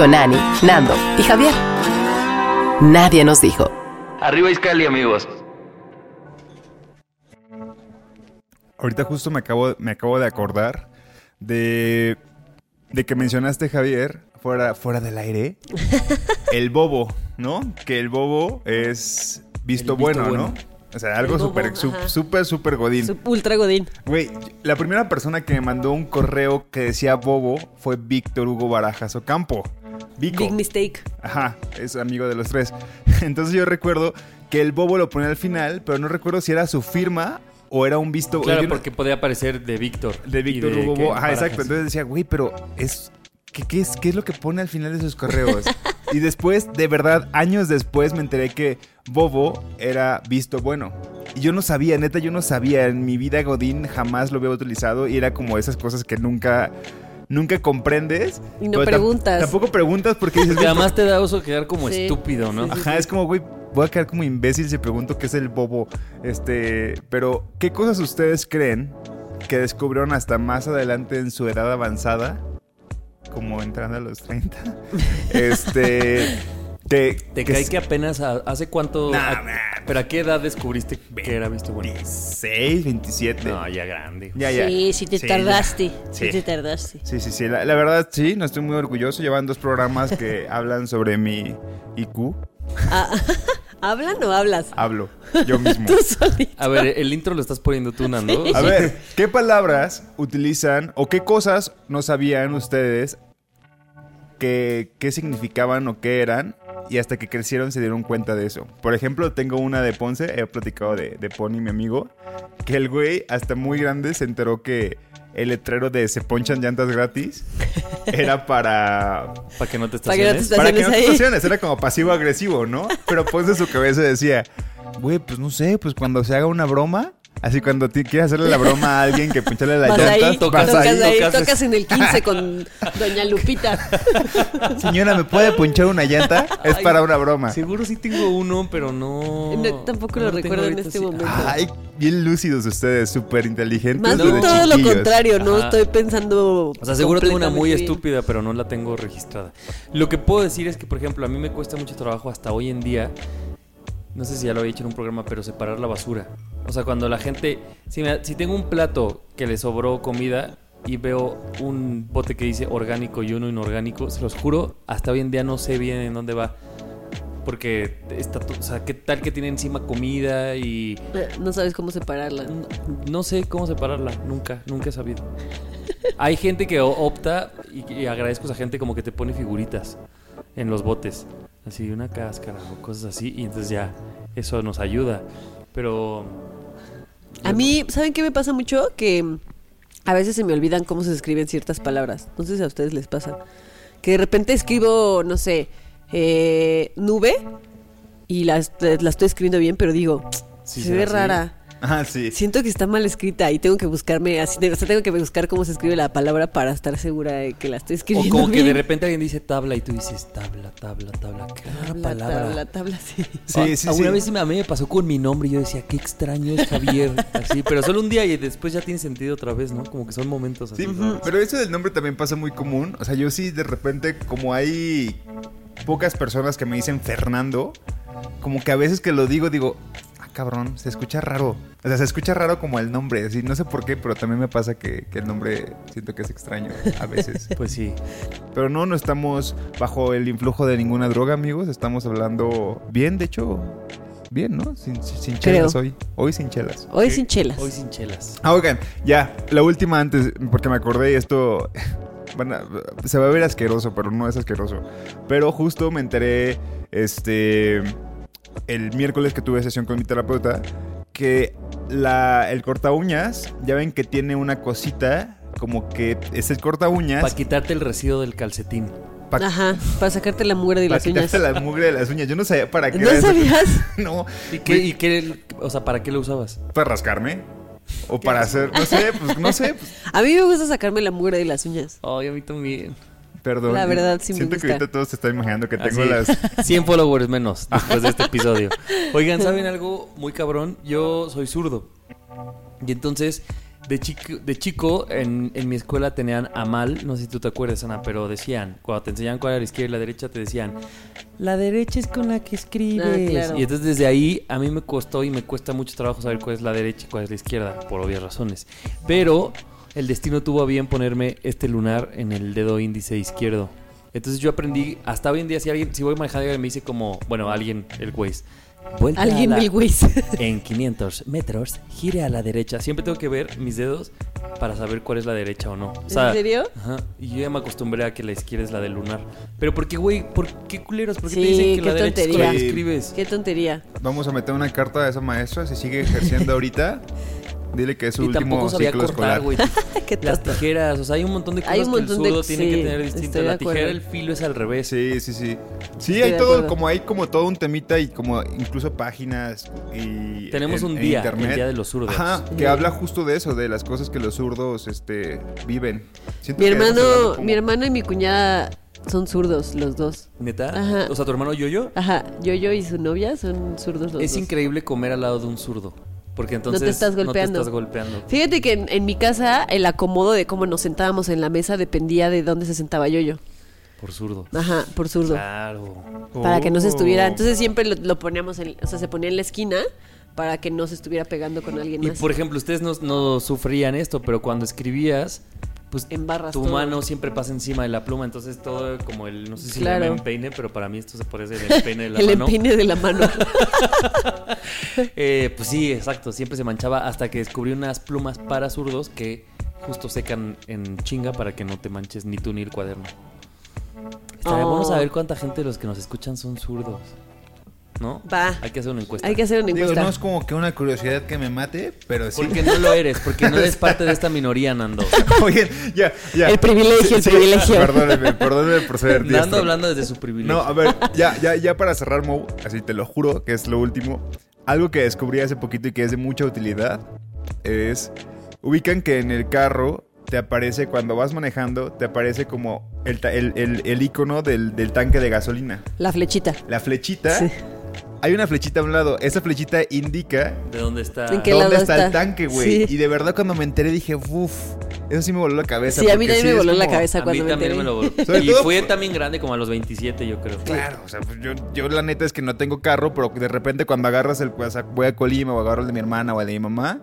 Con Ani, Nando y Javier. Nadie nos dijo. Arriba Iscali, amigos. Ahorita justo me acabo, me acabo de acordar de, de que mencionaste, Javier, fuera, fuera del aire, el bobo, ¿no? Que el bobo es visto, El visto bueno, bueno. ¿no? O sea, algo súper, súper, súper godín. Sup- Ultra Godín. Güey, la primera persona que me mandó un correo que decía bobo fue Víctor Hugo Barajas Ocampo. Vico. Big mistake. Ajá, es amigo de los tres. Entonces yo recuerdo que el bobo lo ponía al final, pero no recuerdo si era su firma o era un visto. Claro, porque podía aparecer de Víctor. de Víctor Hugo. Ajá, Barajas. exacto. Entonces decía, güey, pero es. ¿Qué, qué es, ¿Qué es lo que pone al final de sus correos? y después, de verdad, años después me enteré que Bobo era visto bueno. Y yo no sabía, neta, yo no sabía. En mi vida Godín jamás lo había utilizado y era como esas cosas que nunca. Nunca comprendes. Y no preguntas. Tampoco preguntas porque dices, Porque además te da oso quedar como Sí. estúpido, ¿no? Sí, sí. Ajá, es como, güey, voy a quedar como imbécil si pregunto qué es el bobo. Este, pero, ¿qué cosas ustedes creen que descubrieron hasta más adelante en su edad avanzada? Como entrando a los 30. Este, que... Te que que apenas a- hace cuánto. Nah, a- nah. ¿Pero a qué edad descubriste que era visto bueno? 26, 27. No, ya grande. Ya, ya. Sí, sí te Sí, tardaste. Sí. Sí. te tardaste. Sí, sí, sí. La, la verdad, sí, no estoy muy orgulloso. Llevan dos programas que hablan sobre mi IQ. Ah, ¿Hablan o hablas? Hablo yo mismo. Tú solito. A ver, el intro lo estás poniendo tú, Nando. A ver, ¿qué palabras utilizan o qué cosas no sabían ustedes que, qué significaban o qué eran y hasta que crecieron se dieron cuenta de eso? Por ejemplo, tengo una de Ponce, he platicado de, de Pony, mi amigo, que el güey hasta muy grande se enteró que el letrero de se ponchan llantas gratis era para... Para que no te Para que no te estaciones. Para que no te estaciones, era como pasivo-agresivo, ¿no? Pero Ponce en su cabeza decía, güey, pues no sé, pues cuando se haga una broma... Así cuando quieres hacerle la broma a alguien que pincharle Vas llantas, ahí, tocas tocas, ahí, ahí, tocas- tocas en el 15 con Doña Lupita. Señora, ¿me puede punchar una llanta? Es Ay, para una broma. Seguro sí tengo uno, pero no. No, tampoco lo no recuerdo en este sí. momento. Ay, bien lúcidos ustedes, súper inteligentes. Más bien todo lo contrario, no Ajá. estoy pensando. O sea, seguro tengo una muy bien. estúpida, pero no la tengo registrada. Lo que puedo decir es que, por ejemplo, a mí me cuesta mucho trabajo hasta hoy en día. No sé si ya lo había hecho en un programa, pero separar la basura. O sea, cuando la gente. Si, me- si tengo un plato que le sobró comida y veo un bote que dice orgánico y uno inorgánico, se los juro, hasta hoy en día no sé bien en dónde va. Porque está. O sea, ¿qué tal que tiene encima comida y. No sabes cómo separarla. No, no sé cómo separarla, nunca, nunca he sabido. Hay gente que opta y, y agradezco a esa gente como que te pone figuritas en los botes, así una cáscara o cosas así y entonces ya eso nos ayuda. Pero A mí, ¿saben qué me pasa mucho? Que mm, a veces se me olvidan cómo se escriben ciertas palabras. No sé si a ustedes les pasa. Que de repente escribo, no sé, eh, nube y la, la estoy escribiendo bien, pero digo, Sí, se ve rara. Ah, sí. Siento que está mal escrita y tengo que buscarme así, de- o sea, tengo que buscar cómo se escribe la palabra para estar segura de que la estoy o escribiendo como que de repente alguien dice tabla y tú dices tabla, tabla, tabla, qué rara Tabla, palabra. tabla, tabla, sí. Sí, sí, A- sí. Una vez a mí me pasó con mi nombre y yo decía, qué extraño es Javier. Así, pero solo un día y después ya tiene sentido otra vez, ¿no? Como que son momentos así. Sí, pero eso del nombre también pasa muy común. O sea, yo sí de repente, como hay pocas personas que me dicen Fernando, como que a veces que lo digo, digo, ah, cabrón, se escucha raro. O sea, se escucha raro como el nombre. Así, no sé por qué, pero también me pasa que, que el nombre siento que es extraño a veces. Pues sí. Pero no, no estamos bajo el influjo de ninguna droga, amigos. Estamos hablando bien, de hecho, bien, ¿no? Sin, sin- sin Creo. chelas hoy. Hoy sin chelas. Hoy sin chelas. Hoy sin chelas. Ah, oigan, ya, la última antes, porque me acordé y esto se va a ver asqueroso, pero no es asqueroso. Pero justo me enteré, este, el miércoles que tuve sesión con mi terapeuta, que la, el corta uñas, ya ven que tiene una cosita, como que es el corta uñas. Para quitarte el residuo del calcetín. pa- Ajá, para sacarte la mugre de para las uñas. quitarte la mugre de las uñas. Yo no sabía para qué ¿No era eso. sabías? No, ¿Y qué, y qué- o sea, para qué lo usabas? para rascarme. O para hacer, no sé, pues no sé, pues, A mí me gusta sacarme la mugre de las uñas. Ay, a mí también. Perdón. La verdad, sí me Siento que gusta. ahorita todos se están imaginando que tengo Así, las 100 followers menos después de este episodio. Oigan, ¿saben algo muy cabrón? Yo soy zurdo. Y entonces, de chico, de chico en, en mi escuela tenían a mal, no sé si tú te acuerdas, Ana, pero decían, cuando te enseñaban cuál era la izquierda y la derecha, te decían, la derecha es con la que escribes. Ah, claro. Y entonces desde ahí a mí me costó y me cuesta mucho trabajo saber cuál es la derecha y cuál es la izquierda, por obvias razones. Pero el destino tuvo a bien ponerme este lunar en el dedo índice izquierdo. Entonces yo aprendí, hasta hoy en día, si alguien, si voy manejando y alguien me dice como, bueno, alguien, el Waze, vuelta a Alguien la- del Waze. en 500 metros, gire a la derecha. Siempre tengo que ver mis dedos para saber cuál es la derecha o no. O sea, ¿En serio? Ajá. Y yo ya me acostumbré a que la izquierda es la del lunar. Pero ¿por qué, güey? ¿Por qué culeros? ¿Por qué te Sí, dicen que qué la derecha es la que tontería. escribes? Qué tontería. Vamos a meter una carta a esa maestra. Si sigue ejerciendo ahorita, dile que es su Y último tampoco sabía ciclo cortar, escolar. Las tijeras, o sea, hay un montón de cosas Hay un que el montón de- zurdo tiene sí, que tener distintas. La tijera, el filo es al revés. Sí, sí, sí. Sí, Estoy hay todo, como hay como todo un temita y como incluso páginas y Tenemos en- un en día, internet. el día de los zurdos. Ajá, que habla justo de eso, de las cosas que los zurdos este viven. Siento Mi hermano, como- mi hermano y mi cuñada son zurdos, los dos. ¿Neta? Ajá. O sea, tu hermano Yoyo. Ajá, yo-yo y su novia son zurdos los Es dos. increíble comer al lado de un zurdo. Porque entonces estás No te golpeando. estás golpeando. Fíjate que en, en mi casa el acomodo de cómo nos sentábamos en la mesa dependía de dónde se sentaba yo-yo. Por zurdo. Ajá, por zurdo. Claro. Para que no se estuviera. Oh. Entonces siempre lo, lo poníamos en, o sea, se ponía en la esquina para que no se estuviera pegando con alguien Y más. por ejemplo, ustedes no, no sufrían esto, pero cuando escribías, pues Embarras tu todo. mano siempre pasa encima de la pluma, entonces todo como el, no sé si Claro. le llaman peine, pero para mí esto se parece el empeine de la el mano. empeine de la mano. Eh, pues sí, exacto, siempre se manchaba hasta que descubrí unas plumas para zurdos que justo secan en chinga para que no te manches ni tú ni el cuaderno. Estaría Oh. bueno saber cuánta gente de los que nos escuchan son zurdos. ¿No? Va. Hay que hacer una encuesta. Hay que hacer una Digo, encuesta. no es como que una curiosidad que me mate, pero sí. Porque no lo eres, porque no eres parte de esta minoría, Nando. Oigan, ya, ya. El privilegio, el privilegio. Perdónenme, perdónenme por ser Nando diestro. hablando desde su privilegio. No, a ver, ya, ya, ya para cerrar, Mo, así te lo juro que es lo último. Algo que descubrí hace poquito y que es de mucha utilidad es. Ubican que en el carro te aparece, cuando vas manejando, te aparece como el, el- el icono del, del tanque de gasolina. La flechita. La flechita. Sí. Hay una flechita a un lado. Esa flechita indica ¿De dónde está? ¿En qué dónde lado está, el tanque, güey. Sí. Y de verdad, cuando me enteré, dije, uff, eso sí me voló la cabeza. Sí, a mí también sí me voló la cabeza A mí cuando me también me lo voló. Y fue también grande como a los 27, yo creo. Claro, o sea, pues yo, yo la neta es que no tengo carro, pero de repente cuando agarras el, o sea, voy a Colima o agarro el de mi hermana o el de mi mamá,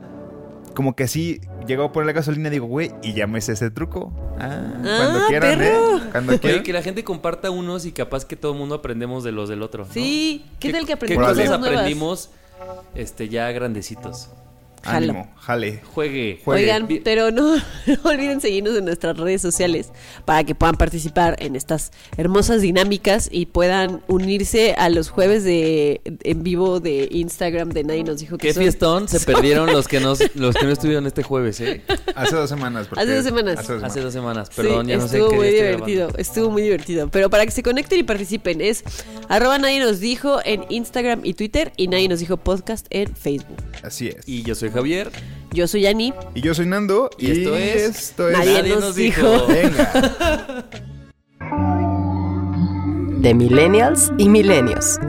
como que así llego a poner la gasolina y digo, güey, y ya me sé ese truco. Ah, cuando Ah, quieran, perro. ¿eh? Cuando Oye, quieran. que la gente comparta unos y capaz que todo el mundo aprendemos de los del otro. ¿no? Sí, ¿qué tal que ¿Qué aprendimos Órale. cosas aprendimos este, ya grandecitos? Jalo. Ánimo, jale. Juegue. Juegue. Oigan, pero no, no olviden seguirnos en nuestras redes sociales para que puedan participar en estas hermosas dinámicas y puedan unirse a los jueves de en vivo de Instagram de Nadie nos dijo que Qué son- fiestón se perdieron los que, nos, los que no estuvieron este jueves, ¿eh? Hace dos semanas. Hace dos semanas. Hace dos Hace semanas. dos semanas. Sí, Perdón, ya no sé estuvo qué muy día estoy divertido, grabando. estuvo muy divertido. Pero para que se conecten y participen es arroba nadie nos dijo en Instagram y Twitter y nadie nos dijo podcast en Facebook. Así es. Y yo soy Javier. Yo soy Yani. Y yo soy Nando. Y esto es- esto es- Nadie nos dijo. Venga. De Millennials y Millennials.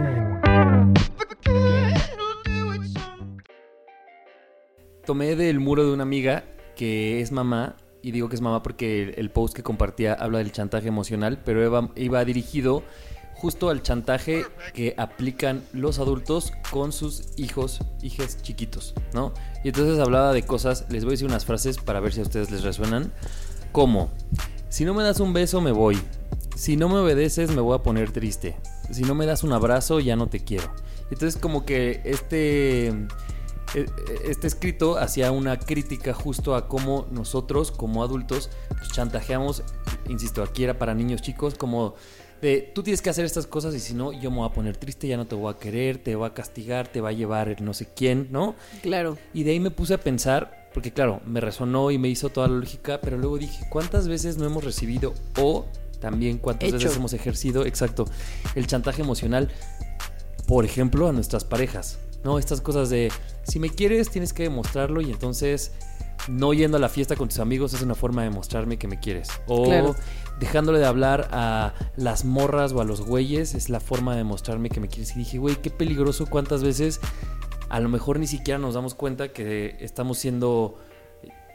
Tomé del muro de una amiga que es mamá, y digo que es mamá porque el, el post que compartía habla del chantaje emocional, pero iba, iba dirigido justo al chantaje que aplican los adultos con sus hijos, hijas chiquitos, ¿no? Y entonces hablaba de cosas, les voy a decir unas frases para ver si a ustedes les resuenan, como, si no me das un beso me voy, si no me obedeces me voy a poner triste. Si no me das un abrazo ya no te quiero. Entonces como que este eh, este escrito hacía una crítica justo a cómo nosotros como adultos chantajeamos, insisto, aquí era para niños chicos, como de tú tienes que hacer estas cosas y si no yo me voy a poner triste, ya no te voy a querer, te va a castigar, te va a llevar el no sé quién, ¿no? Claro. Y de ahí me puse a pensar, porque claro, me resonó y me hizo toda la lógica, pero luego dije, ¿cuántas veces no hemos recibido o también cuántas Hecho. veces hemos ejercido, exacto, el chantaje emocional, por ejemplo, a nuestras parejas? ¿No? Estas cosas de, si me quieres, tienes que demostrarlo y entonces no yendo a la fiesta con tus amigos es una forma de mostrarme que me quieres. O Claro. Dejándole de hablar a las morras o a los güeyes es la forma de mostrarme que me quieres. Y dije, güey, qué peligroso cuántas veces a lo mejor ni siquiera nos damos cuenta que estamos siendo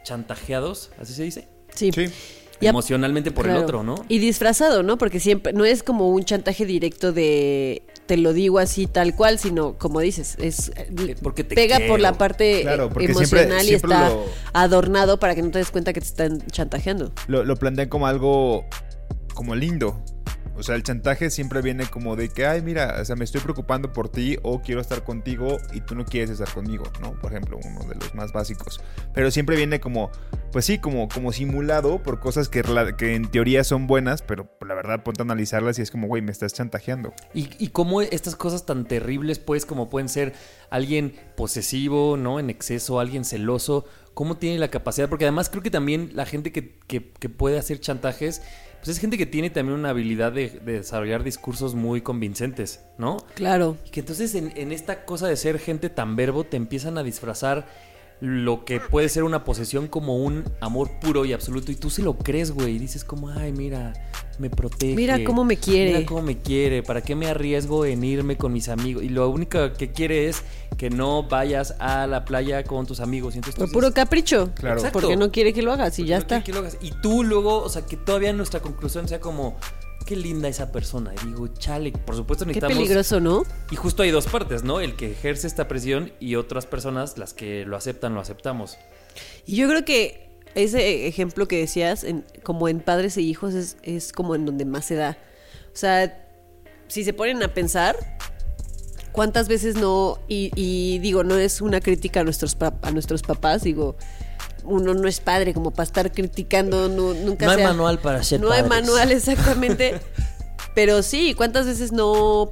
chantajeados, así se dice, Sí. Sí. Y emocionalmente por el otro, ¿no? Y disfrazado, ¿no? Porque siempre no es como un chantaje directo de te lo digo así tal cual, sino como dices, es Eh, porque te pega por la parte Claro, porque emocional siempre- y está lo- adornado para que no te des cuenta que te están chantajeando. Lo, lo plantean como algo como lindo. O sea, el chantaje siempre viene como de que, ay, mira, o sea, me estoy preocupando por ti o quiero estar contigo y tú no quieres estar conmigo, ¿no? Por ejemplo, uno de los más básicos. Pero siempre viene como, pues sí, como, como simulado por cosas que, que en teoría son buenas, pero la verdad ponte a analizarlas y es como, güey, me estás chantajeando. Y, y cómo estas cosas tan terribles, pues, como pueden ser alguien posesivo, ¿no? En exceso, alguien celoso, cómo tiene la capacidad, porque además creo que también la gente que, que- que puede hacer chantajes, pues es gente que tiene también una habilidad de, de desarrollar discursos muy convincentes, ¿no? Claro. Y que entonces en, en esta cosa de ser gente tan verbo te empiezan a disfrazar lo que puede ser una posesión como un amor puro y absoluto y tú se lo crees, güey, y dices como, ay, mira, me protege. Mira cómo me quiere. Mira cómo me quiere, ¿para qué me arriesgo en irme con mis amigos? Y lo único que quiere es que no vayas a la playa con tus amigos. Y entonces Por dices, puro capricho. Claro. Exacto. Porque no quiere que lo hagas y ya no está. quiere que lo hagas. Y tú luego, o sea, que todavía nuestra conclusión sea como, qué linda esa persona. Y digo, chale, por supuesto Qué necesitamos... peligroso, ¿no? Y justo hay dos partes, ¿no? El que ejerce esta presión y otras personas, las que lo aceptan, lo aceptamos. Y yo creo que ese ejemplo que decías, en- como en padres e hijos, es, es como en donde más se da. O sea, si se ponen a pensar, ¿cuántas veces no? Y, y digo, no es una crítica a nuestros, a nuestros papás, digo, uno no es padre como para estar criticando, no, nunca No hay manual para ser No hay padres. manual, exactamente. Pero sí, ¿cuántas veces no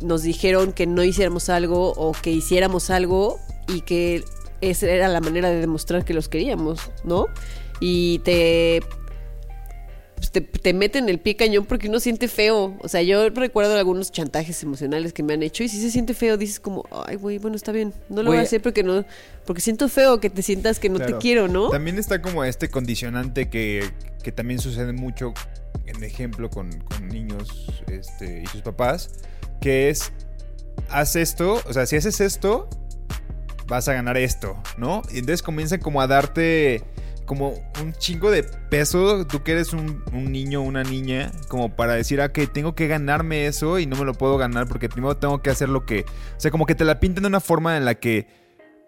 nos dijeron que no hiciéramos algo o que hiciéramos algo y que esa era la manera de demostrar que los queríamos, ¿no? Y te, te, te meten el pie cañón porque uno siente feo. O sea, yo recuerdo algunos chantajes emocionales que me han hecho y si se siente feo, dices como, ay, güey, bueno, está bien. No lo voy a hacer porque no, porque siento feo que te sientas que no Claro. te quiero, ¿no? También está como este condicionante que, que también sucede mucho, en ejemplo, con, con niños este, y sus papás, que es, haz esto, o sea, si haces esto, vas a ganar esto, ¿no? Y entonces comienzan como a darte como un chingo de peso, tú que eres un, un niño o una niña, como para decir, ah, que tengo que ganarme eso y no me lo puedo ganar porque primero tengo que hacer lo que... O sea, como que te la pintan de una forma en la que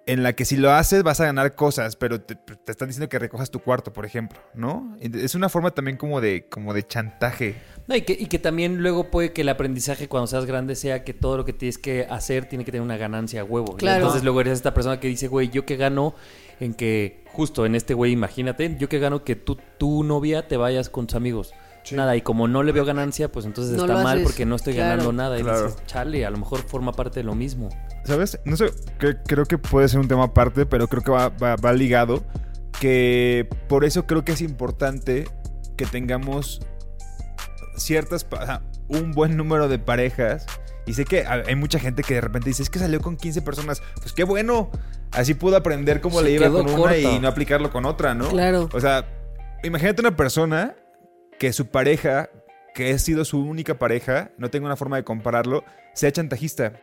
en la que si lo haces vas a ganar cosas, pero te, te están diciendo que recojas tu cuarto, por ejemplo, ¿no? Es una forma también como de, como de chantaje. No, y, que, y que también luego puede que el aprendizaje cuando seas grande sea que todo lo que tienes que hacer tiene que tener una ganancia a huevo. Y Claro. entonces luego eres esta persona que dice, güey, yo que gano en que, justo en este güey, imagínate, yo que gano que tú, tu novia te vayas con tus amigos. Nada, y como no le veo ganancia, pues entonces No está mal haces. porque no estoy Claro. ganando nada. Y Claro. dices, chale, a lo mejor forma parte de lo mismo. ¿Sabes? No sé, cre- creo que puede ser un tema aparte, pero creo que va, va- va ligado. Que por eso creo que es importante que tengamos ciertas, pa- o sea, un buen número de parejas. Y sé que hay mucha gente que de repente dice, es que salió con 15 personas. Pues qué bueno. Así pudo aprender cómo Se le iba con una y no aplicarlo con otra, ¿no? Claro. O sea, imagínate una persona que su pareja, que ha sido su única pareja, no tengo una forma de compararlo, sea chantajista.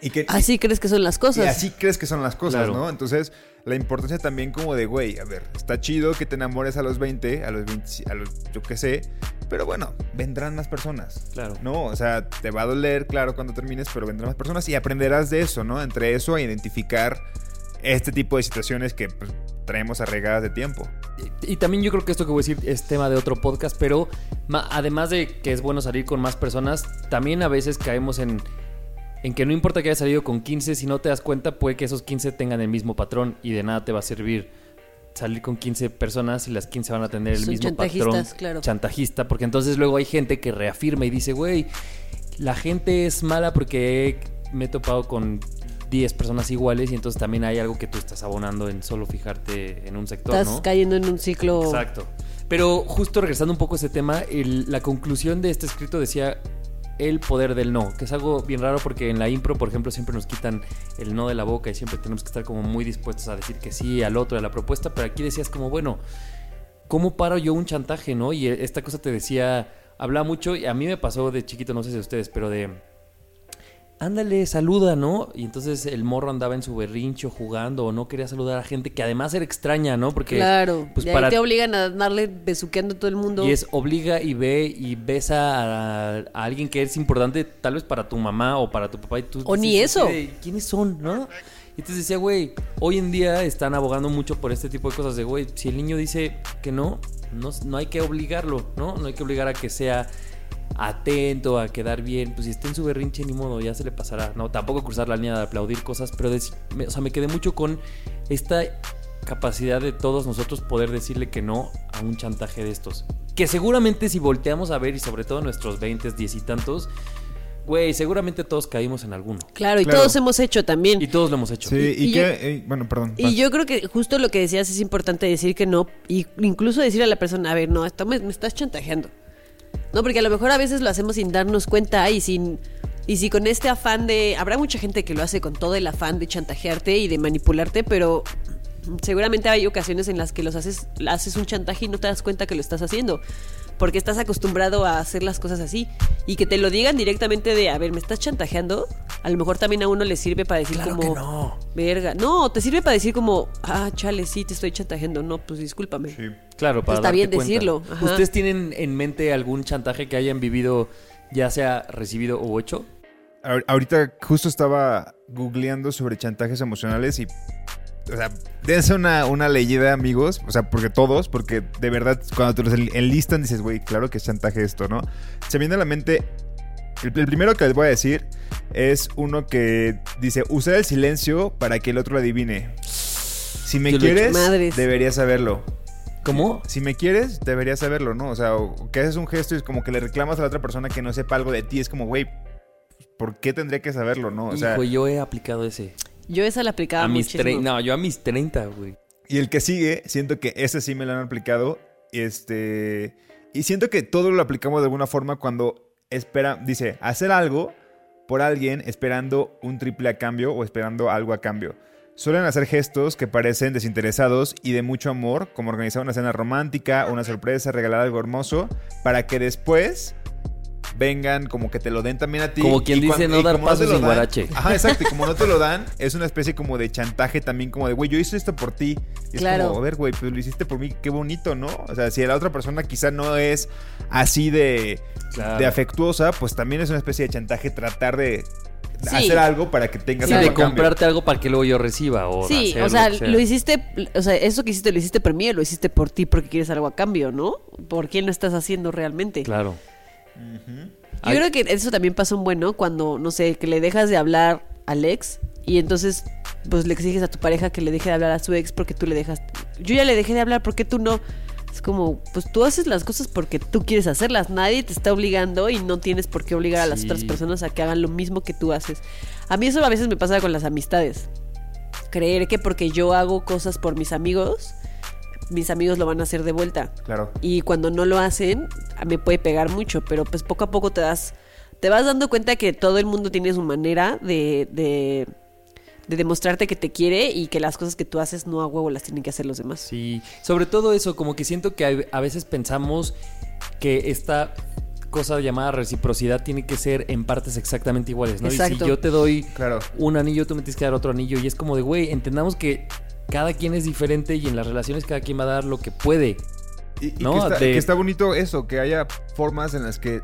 Y que Así crees que son las y cosas. así crees que son las cosas, Claro. ¿no? Entonces, la importancia también como de, güey, a ver, está chido que te enamores a los 20, a los 20, a los, yo qué sé, pero bueno, vendrán más personas. Claro. ¿No? O sea, te va a doler, claro, cuando termines, pero vendrán más personas y aprenderás de eso, ¿no? Entre eso a identificar este tipo de situaciones que pues, traemos arraigadas de tiempo. Y, y también yo creo que esto que voy a decir es tema de otro podcast, pero ma- además de que es bueno salir con más personas, también a veces caemos en, en que no importa que hayas salido con 15, si no te das cuenta, puede que esos 15 tengan el mismo patrón y de nada te va a servir salir con 15 personas y las 15 van a tener el Son mismo patrón claro. chantajista, porque entonces luego hay gente que reafirma y dice, güey, la gente es mala porque me he topado con 10 personas iguales y entonces también hay algo que tú estás abonando en solo fijarte en un sector, Estás ¿no? cayendo en un ciclo. Exacto. Pero justo regresando un poco a ese tema, el- la conclusión de este escrito decía el poder del no, que es algo bien raro porque en la impro, por ejemplo, siempre nos quitan el no de la boca y siempre tenemos que estar como muy dispuestos a decir que sí al otro, a la propuesta, pero aquí decías como, bueno, ¿cómo paro yo un chantaje, no? Y esta cosa te decía, hablaba mucho, y a mí me pasó de chiquito, no sé si ustedes, pero de... Ándale, saluda, ¿no? Y entonces el morro andaba en su berrincho jugando o no quería saludar a gente que además era extraña, ¿no? Porque Claro. pues para te obligan a darle besuqueando a todo el mundo. y es obliga y ve y besa a, a alguien que es importante tal vez para tu mamá o para tu papá y tú O ni eso. "Güey, ¿Quiénes son, no? Y entonces decía, güey, hoy en día están abogando mucho por este tipo de cosas de, güey, si el niño dice que no, no, no hay que obligarlo, ¿no? No hay que obligar a que sea atento, a quedar bien, pues si está en su berrinche ni modo, ya se le pasará, ¿no? Tampoco cruzar la línea de aplaudir cosas, pero me- o sea, me quedé mucho con esta capacidad de todos nosotros poder decirle que no a un chantaje de estos. Que seguramente si volteamos a ver, y sobre todo nuestros 20, 10 y tantos, güey, seguramente todos caímos en alguno. Claro, y Claro. todos hemos hecho también. Y todos lo hemos hecho. Sí, y, y que... yo- eh, bueno, perdón. Y vas. yo creo que justo lo que decías es importante decir que no, y incluso decir a la persona, a ver, no, esto me, me estás chantajeando. No, porque a lo mejor a veces lo hacemos sin darnos cuenta y sin y si con este afán de habrá mucha gente que lo hace con todo el afán de chantajearte y de manipularte, pero seguramente hay ocasiones en las que los haces haces un chantaje y no te das cuenta que lo estás haciendo. Porque estás acostumbrado a hacer las cosas así. Y que te lo digan directamente de, a ver, ¿me estás chantajeando? A lo mejor también a uno le sirve para decir Claro como... que no. Verga. No, te sirve para decir como, ah, chale, sí, te estoy chantajeando. No, pues discúlpame. Sí. Claro, para Está darte bien cuenta. decirlo, ajá. ¿Ustedes tienen en mente algún chantaje que hayan vivido, ya sea recibido o hecho? Ahor- Ahorita justo estaba googleando sobre chantajes emocionales y. O sea, dense una, una leída, amigos. O sea, porque todos, porque de verdad, cuando te los en- enlistan, dices, güey, claro que es chantaje esto, ¿no? Se me viene a la mente. El, el primero que les voy a decir es uno que dice: usar el silencio para que el otro lo adivine. Si me Yo he quieres, Madres. deberías saberlo. ¿Cómo? Si me quieres, deberías saberlo, ¿no? O sea, o que haces un gesto y es como que le reclamas a la otra persona que no sepa algo de ti. Es como, güey, ¿por qué tendría que saberlo, no? O sea, Hijo, yo he aplicado ese. Yo esa la aplicaba a mis muchísimo. No, yo a mis 30, güey. y el que sigue, siento que ese sí me lo han aplicado. Este. Y siento que todo lo aplicamos de alguna forma cuando espera, dice, hacer algo por alguien esperando un triple a cambio o esperando algo a cambio. Suelen hacer gestos que parecen desinteresados y de mucho amor, como organizar una cena romántica una sorpresa, regalar algo hermoso, para que después vengan como que te lo den también a ti. Como quien Y dice, cuando- no dar pasos lo sin dan- guarache. Ajá, exacto. Y como no te lo dan, es una especie como de chantaje también, como de, güey, yo hice esto por ti. Y es Claro. como, a ver, güey, pues lo hiciste por mí, qué bonito, ¿no? O sea, si la otra persona quizá no es así de, Claro. de afectuosa, pues también es una especie de chantaje tratar de Sí. hacer algo para que tengas Sí, algo de comprarte algo para que luego yo reciba o Sí, hacer o sea, que lo hiciste, o sea, eso que hiciste lo hiciste por mí, o lo hiciste por ti porque quieres algo a cambio, ¿no? ¿Por quién lo estás haciendo realmente? Claro. Yo creo que eso también pasa un bueno cuando, no sé, que le dejas de hablar al ex y entonces pues le exiges a tu pareja que le deje de hablar a su ex porque tú le dejas... Yo ya le dejé de hablar, ¿por qué tú no? Es como, pues tú haces las cosas porque tú quieres hacerlas, nadie te está obligando y no tienes por qué obligar a las otras personas a que hagan lo mismo que tú haces. A mí eso a veces me pasa con las amistades. Creer que porque yo hago cosas por mis amigos, mis amigos lo van a hacer de vuelta. Claro. Y cuando no lo hacen, me puede pegar mucho, pero pues poco a poco te das, te vas dando cuenta que todo el mundo tiene su manera de, de, de demostrarte que te quiere y que las cosas que tú haces no a huevo las tienen que hacer los demás. Sí, sobre todo eso, como que siento que a- veces pensamos que esta cosa llamada reciprocidad tiene que ser en partes exactamente iguales, ¿no? Y si yo te doy Claro. un anillo, tú me tienes que dar otro anillo y es como de, güey, entendamos que cada quien es diferente y en las relaciones cada quien va a dar lo que puede. Y, y ¿no? que, está, De- que está bonito eso, que haya formas en las que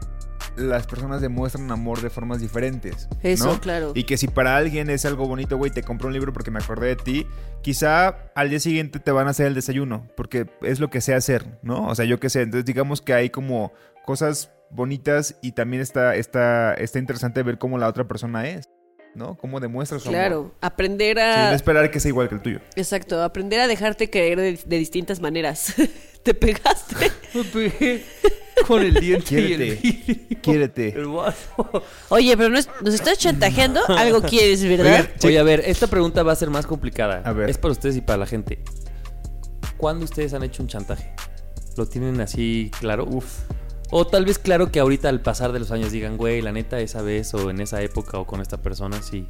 las personas demuestran amor de formas diferentes. Eso, ¿no? claro. Y que si para alguien es algo bonito, güey, te compré un libro porque me acordé de ti, quizá al día siguiente te van a hacer el desayuno, porque es lo que sé hacer, ¿no? O sea, yo qué sé. Entonces, digamos que hay como cosas bonitas y también está, está, está interesante ver cómo la otra persona es, ¿no? Cómo demuestra su amor. Claro, aprender Sin a... esperar que sea igual que el tuyo. Exacto, aprender a dejarte querer de, de distintas maneras. ¿Te pegaste? Me pegué con el diente y el Quiérete. vidrio. Quiérete. El vaso. Oye, pero no es- nos estás chantajeando. Algo quieres, ¿verdad? Oigan, Oye, a ver, esta pregunta va a ser más complicada. A ver. Es para ustedes y para la gente. ¿Cuándo ustedes han hecho un chantaje? ¿Lo tienen así claro? Uf. O tal vez claro que ahorita al pasar de los años digan, güey, la neta, esa vez o en esa época o con esta persona sí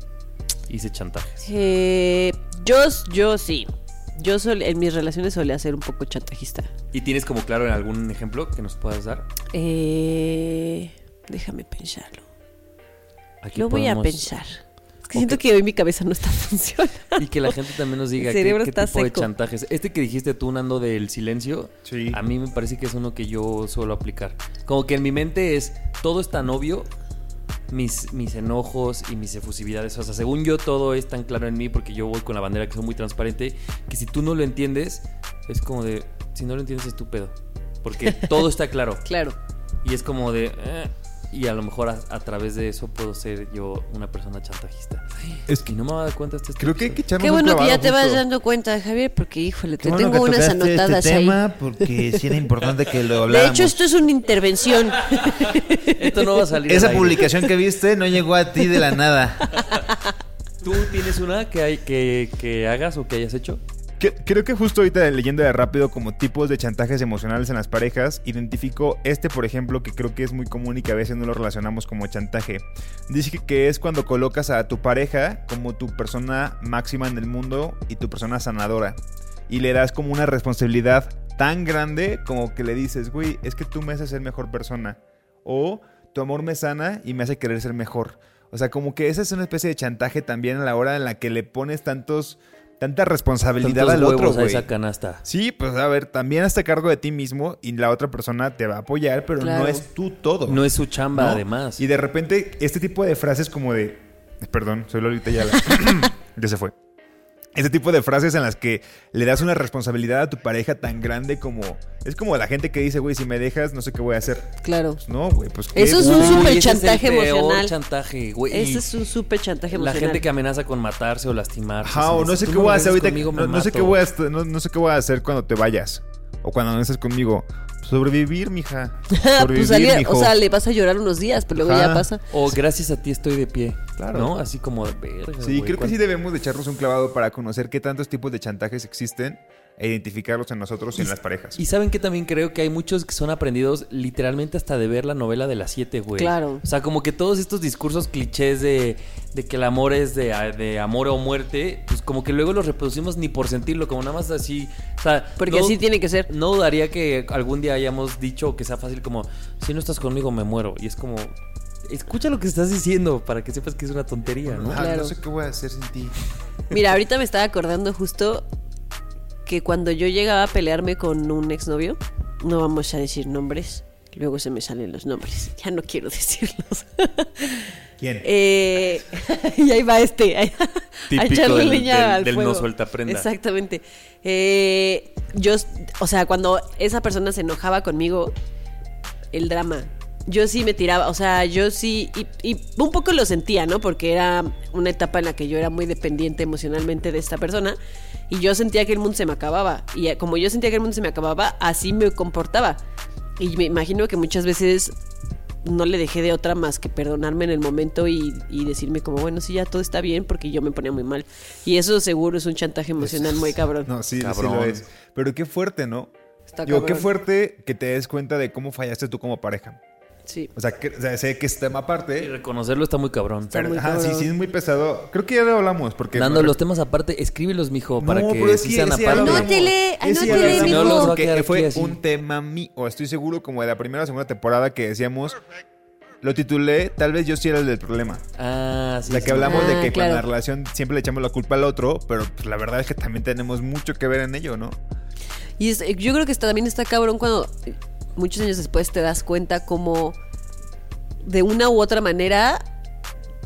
hice chantajes. Eh, yo, yo sí. Yo sol- en mis relaciones solía ser un poco chantajista. ¿Y tienes como claro en algún ejemplo que nos puedas dar? Eh, déjame pensarlo. Aquí Lo voy a pensar. Es que siento que hoy mi cabeza no está funcionando. Y que la gente también nos diga qué, qué tipo de chantajes. Este que dijiste tú, Nando, del silencio, Sí. a mí me parece que es uno que yo suelo aplicar. Como que en mi mente es, todo es tan obvio, mis, mis enojos y mis efusividades. O sea, según yo, todo es tan claro en mí porque yo voy con la bandera que soy muy transparente, que si tú no lo entiendes, es como de, si no lo entiendes es tu pedo. Porque todo está claro. Claro. Y es como de... eh, y a lo mejor a, a través de eso puedo ser yo una persona chantajista. Es que Y no me va a dar cuenta este creo que hay que echarnos Qué un bueno que ya te vas dando cuenta, Javier, porque híjole, te Qué tengo que unas tocaste anotadas este ahí. tema porque sí era importante que lo De habláramos. hecho, esto es una intervención. Esto no va a salir. Esa publicación que viste no llegó a ti de la nada. ¿Tú tienes una que, hay, que, que hagas o que hayas hecho? Creo que justo ahorita leyendo de rápido como tipos de chantajes emocionales en las parejas, identifico este, por ejemplo, que creo que es muy común y que a veces no lo relacionamos como chantaje. Dice que es cuando colocas a tu pareja como tu persona máxima en el mundo y tu persona sanadora. Y le das como una responsabilidad tan grande como que le dices, güey, es que tú me haces ser mejor persona. O tu amor me sana y me hace querer ser mejor. O sea, como que esa es una especie de chantaje también a la hora en la que le pones tantos, tanta responsabilidad Tantos al otro, güey. esa canasta. Sí, pues a ver, también hasta cargo de ti mismo y la otra persona te va a apoyar, pero Claro. no es tú todo. No es su chamba, ¿no? además. Y de repente, este tipo de frases como de. Perdón, soy Lolita Yala. ya se fue. Este tipo de frases en las que le das una responsabilidad a tu pareja tan grande como. Es como la gente que dice, güey, si me dejas, no sé qué voy a hacer. Claro. No, güey, pues. ¿qué? Eso es un súper ese es el chantaje peor emocional. chantaje, güey. Ese es un súper chantaje La emocional. gente que amenaza con matarse o lastimarse. Ajá, o no sé "Tú qué voy a hacer ahorita. conmigo, me no, no sé mato". qué voy a, est- no, no sé qué voy a hacer cuando te vayas. O cuando no estés conmigo. Sobrevivir, mija. Sobrevivir, pues mijo. o sea, le vas a llorar unos días, pero luego Ajá. ya pasa. O gracias a ti estoy de pie. Claro. ¿No? Así como de verga. Sí, güey, creo que ¿cuánto- sí debemos de echarnos un clavado para conocer qué tantos tipos de chantajes existen e identificarlos en nosotros y en las parejas. Y saben que también creo que hay muchos que son aprendidos literalmente hasta de ver la novela de las siete, güey. Claro. O sea, como que todos estos discursos clichés de, de que el amor es de, de amor o muerte, pues como que luego los reproducimos ni por sentirlo, como nada más así. O sea, Porque no- así tiene que ser. No dudaría que algún día hayamos dicho que sea fácil como, si no estás conmigo me muero. Y es como, escucha lo que estás diciendo para que sepas que es una tontería, ¿no? Ah, Claro. No sé qué voy a hacer sin ti. Mira, ahorita me estaba acordando justo que cuando yo llegaba a pelearme con un exnovio, no vamos a decir nombres, luego se me salen los nombres, ya no quiero decirlos. ¿Quién? Eh, y ahí va este, a Típico echarle del- leña del- al del fuego. no suelta prenda. Exactamente. Eh, yo, o sea, cuando esa persona se enojaba conmigo, el drama. Yo sí me tiraba, o sea, yo sí, y, y un poco lo sentía, ¿no? Porque era una etapa en la que yo era muy dependiente emocionalmente de esta persona y yo sentía que el mundo se me acababa. Y como yo sentía que el mundo se me acababa, así me comportaba. Y me imagino que muchas veces no le dejé de otra más que perdonarme en el momento y, y decirme como, bueno, sí, ya todo está bien porque yo me ponía muy mal. Y eso seguro es un chantaje emocional muy cabrón. No, sí, sí Cabrón. lo es. Pero qué fuerte, ¿no? Está Digo, qué fuerte que te des cuenta de cómo fallaste tú como pareja. Sí. O sea, que, o sea, sé que es tema Y aparte. reconocerlo está muy cabrón. Está Pero, muy ajá, sí, cabrón. sí, es muy pesado. Creo que ya lo hablamos. Porque Dando los temas aparte, escríbelos, mijo, para No, que sí sean ese aparte. Anótele, Ese anótele, mijo. No, los va a fue aquí así. un tema mío. Estoy seguro como de la primera o segunda temporada que decíamos... Lo titulé, tal vez yo sí era el del problema. Ah, sí. La sí. que hablamos Ah, de que claro. con la relación siempre le echamos la culpa al otro, pero pues, la verdad es que también tenemos mucho que ver en ello, ¿no? Y es- yo creo que está, también está cabrón cuando muchos años después te das cuenta cómo de una u otra manera,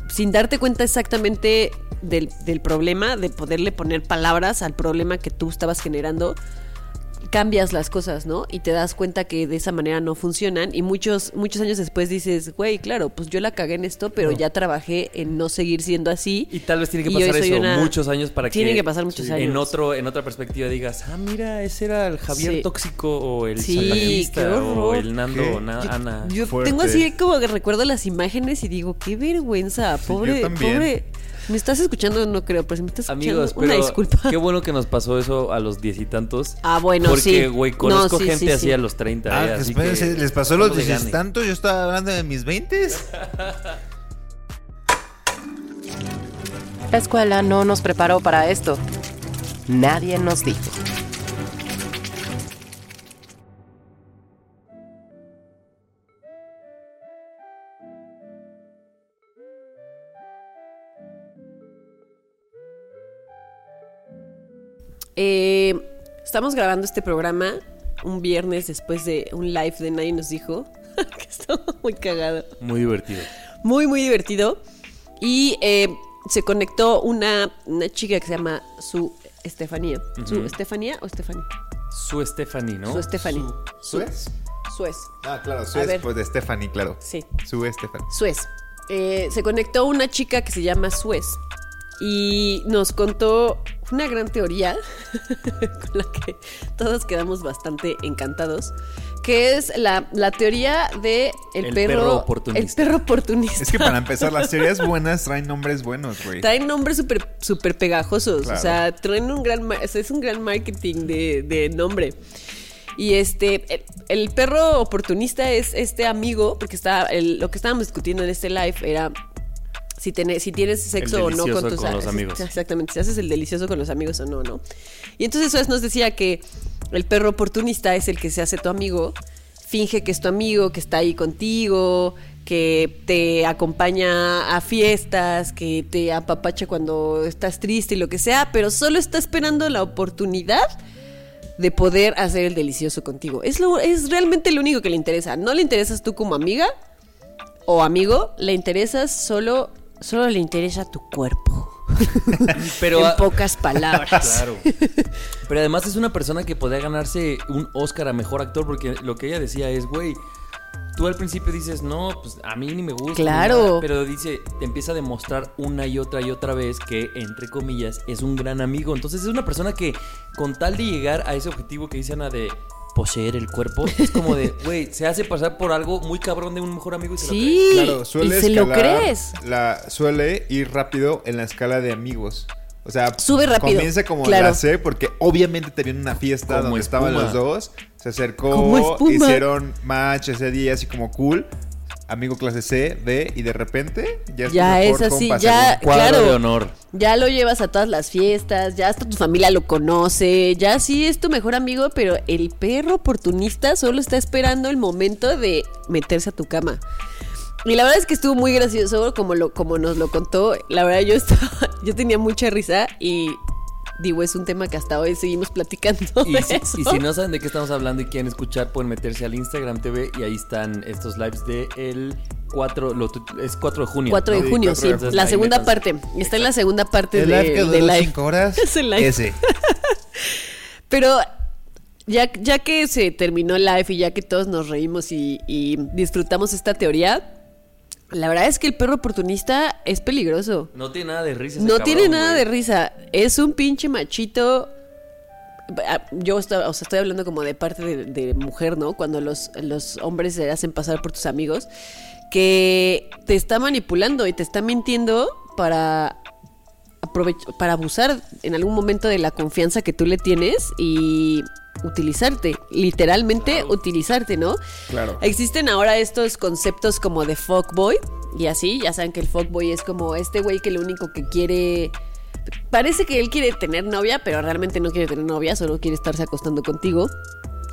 sin darte cuenta exactamente del, del problema, de poderle poner palabras al problema que tú estabas generando, cambias las cosas, ¿no? Y te das cuenta que de esa manera no funcionan y muchos muchos años después dices, güey, claro, pues yo la cagué en esto, pero ya trabajé en no seguir siendo así. Y tal vez tiene que pasar eso una- muchos años para que Tienen que pasar muchos en años. otro en otra perspectiva digas, "Ah, mira, ese era el Javier Sí. tóxico o el Sí, qué o el Nando ¿Qué? o na- Yo- Ana." Yo Fuerte. tengo así como que recuerdo las imágenes y digo, qué vergüenza, pobre, yo también. pobre. ¿Me estás escuchando? No creo, pero si me estás escuchando, Amigos, una pero disculpa. qué bueno que nos pasó eso a los diez y tantos. Ah, bueno, Porque, sí. güey, No, conozco sí, gente sí, así sí. a los 30. Ah, eh, así espérense, que ¿les pasó los estamos de dices gane. tanto? Yo estaba hablando de mis 20 La escuela no nos preparó para esto. Nadie nos dijo. Eh, estamos grabando este programa un viernes después de un live de Nadie nos dijo. que estaba muy cagado. Muy divertido. Muy, muy divertido. Y eh, se conectó una, una chica que se llama Su Estefanía. ¿Su. Estefanía o Estefanía? Su Stephanie, ¿no? Su Estefanía. ¿Suez? Suez. Ah, claro, Suez, pues de Stephanie, claro. Sí. Sue Stephanie. Suez. Eh, se conectó una chica que se llama Suez y nos contó una gran teoría con la que todos quedamos bastante encantados, que es la, la teoría de el, El perro, perro oportunista. El perro oportunista. Es que para empezar, las teorías buenas traen nombres buenos, güey. Traen nombres súper super pegajosos, Claro. o sea, traen un gran, ma- o sea, es un gran marketing de, de nombre. Y este, el, el perro oportunista es este amigo, porque está, el- lo que estábamos discutiendo en este live era si, si tienes sexo o no con tus con los amigos. Exactamente, si haces el delicioso con los amigos o no, ¿no? Y entonces Suez nos decía que el perro oportunista es el que se hace tu amigo, finge que es tu amigo, que está ahí contigo, que te acompaña a fiestas, que te apapacha cuando estás triste y lo que sea, pero solo está esperando la oportunidad de poder hacer el delicioso contigo. Es, lo, es realmente lo único que le interesa. No le interesas tú como amiga o amigo, le interesas solo, solo le interesa tu cuerpo. Pero en pocas palabras. Claro. Pero además es una persona que podría ganarse un Oscar a mejor actor porque lo que ella decía es, güey, tú al principio dices, no, pues a mí ni me gusta. Claro. nada", pero dice, te empieza a demostrar una y otra y otra vez que, entre comillas, es un gran amigo. Entonces es una persona que, con tal de llegar a ese objetivo que dice Ana de poseer el cuerpo, es como de, güey, se hace pasar por algo muy cabrón de un mejor amigo y se lo cree. Sí, Claro, suele y se lo crees. La, suele ir rápido en la escala de amigos. O sea, Sube rápido, Comienza como claro. la C porque obviamente te viene una fiesta Como donde estaban los dos. Se acercó, hicieron match ese día así como cool. Amigo clase C, D, y de repente ya es tu Ya mejor es así, compa, ya- Cuadro Claro. de honor. Ya lo llevas a todas las fiestas, ya hasta tu familia lo conoce, ya sí es tu mejor amigo, pero el perro oportunista solo está esperando el momento de meterse a tu cama. Y la verdad es que estuvo muy gracioso como lo como nos lo contó. La verdad yo estaba yo tenía mucha risa y digo, es un tema que hasta hoy seguimos platicando Y de si, eso. y si no saben de qué estamos hablando y quieren escuchar, pueden meterse al Instagram TV y ahí están estos lives de el 4, lo tu- es 4 de junio. 4 de junio, sí. de junio. La segunda parte. Está en la segunda parte El de, live que de live. 5 horas. Es el live. Ese. Pero ya, ya que se terminó el live y ya que todos nos reímos y, y disfrutamos esta teoría, la verdad es que el perro oportunista es peligroso. No tiene nada de risa. ese No cabrón, tiene nada güey. de risa. Es un pinche machito. Ah, Yo estoy, o sea, estoy hablando como de parte de, de mujer, ¿no? Cuando los, los hombres se hacen pasar por tus amigos, que te está manipulando y te está mintiendo para aprovech- para abusar en algún momento de la confianza que tú le tienes y utilizarte, literalmente utilizarte, ¿no? Claro. Existen ahora estos conceptos como de fuckboy y así, ya saben que el fuckboy es como este güey que lo único que quiere parece que él quiere tener novia, pero realmente no quiere tener novia, solo quiere estarse acostando contigo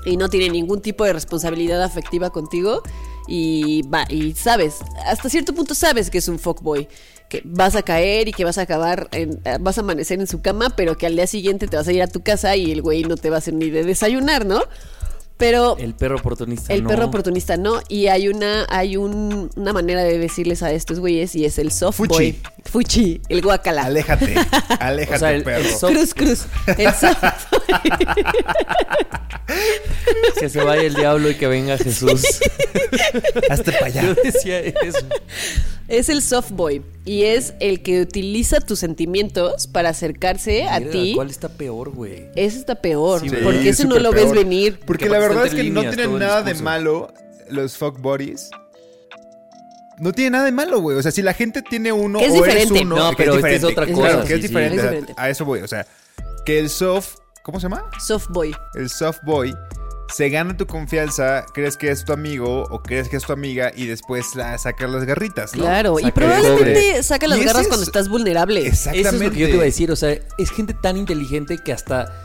y no tiene ningún tipo de responsabilidad afectiva contigo y va y sabes, hasta cierto punto sabes que es un fuckboy, que vas a caer y que vas a acabar en- vas a amanecer en su cama, pero que al día siguiente te vas a ir a tu casa y el güey no te va a hacer ni de desayunar, ¿no? Pero El perro oportunista. el no. perro oportunista no. Y hay una, hay un- una manera de decirles a estos güeyes y es el soft Fuchi. boy. Fuchi, el guacala. Aléjate, aléjate, O sea, el- perro. el soft- Cruz, cruz. El soft Que se vaya el diablo y que venga Jesús. Hazte para allá. Yo decía eso. Es el soft boy y es el que utiliza tus sentimientos para acercarse a ti. ¿Cuál está peor, güey? Ese está peor, Sí, porque sí, ese no lo ves venir. Porque Que la verdad es que no tienen nada de malo los fuck buddies. No tiene nada de malo, güey. O sea, si la gente tiene uno es o eres diferente. uno, No, que pero es esta es diferente. otra cosa, Claro, que es sí. diferente. Es a- diferente. A eso voy. O sea, que el soft, ¿cómo se llama? Soft boy. El soft boy se gana tu confianza, crees que es tu amigo o crees que es tu amiga y después la sacas las garritas, ¿no? Claro, y Saca probablemente saca las garras es- cuando estás vulnerable. Exactamente. Eso es lo que yo te iba a decir. O sea, es gente tan inteligente que hasta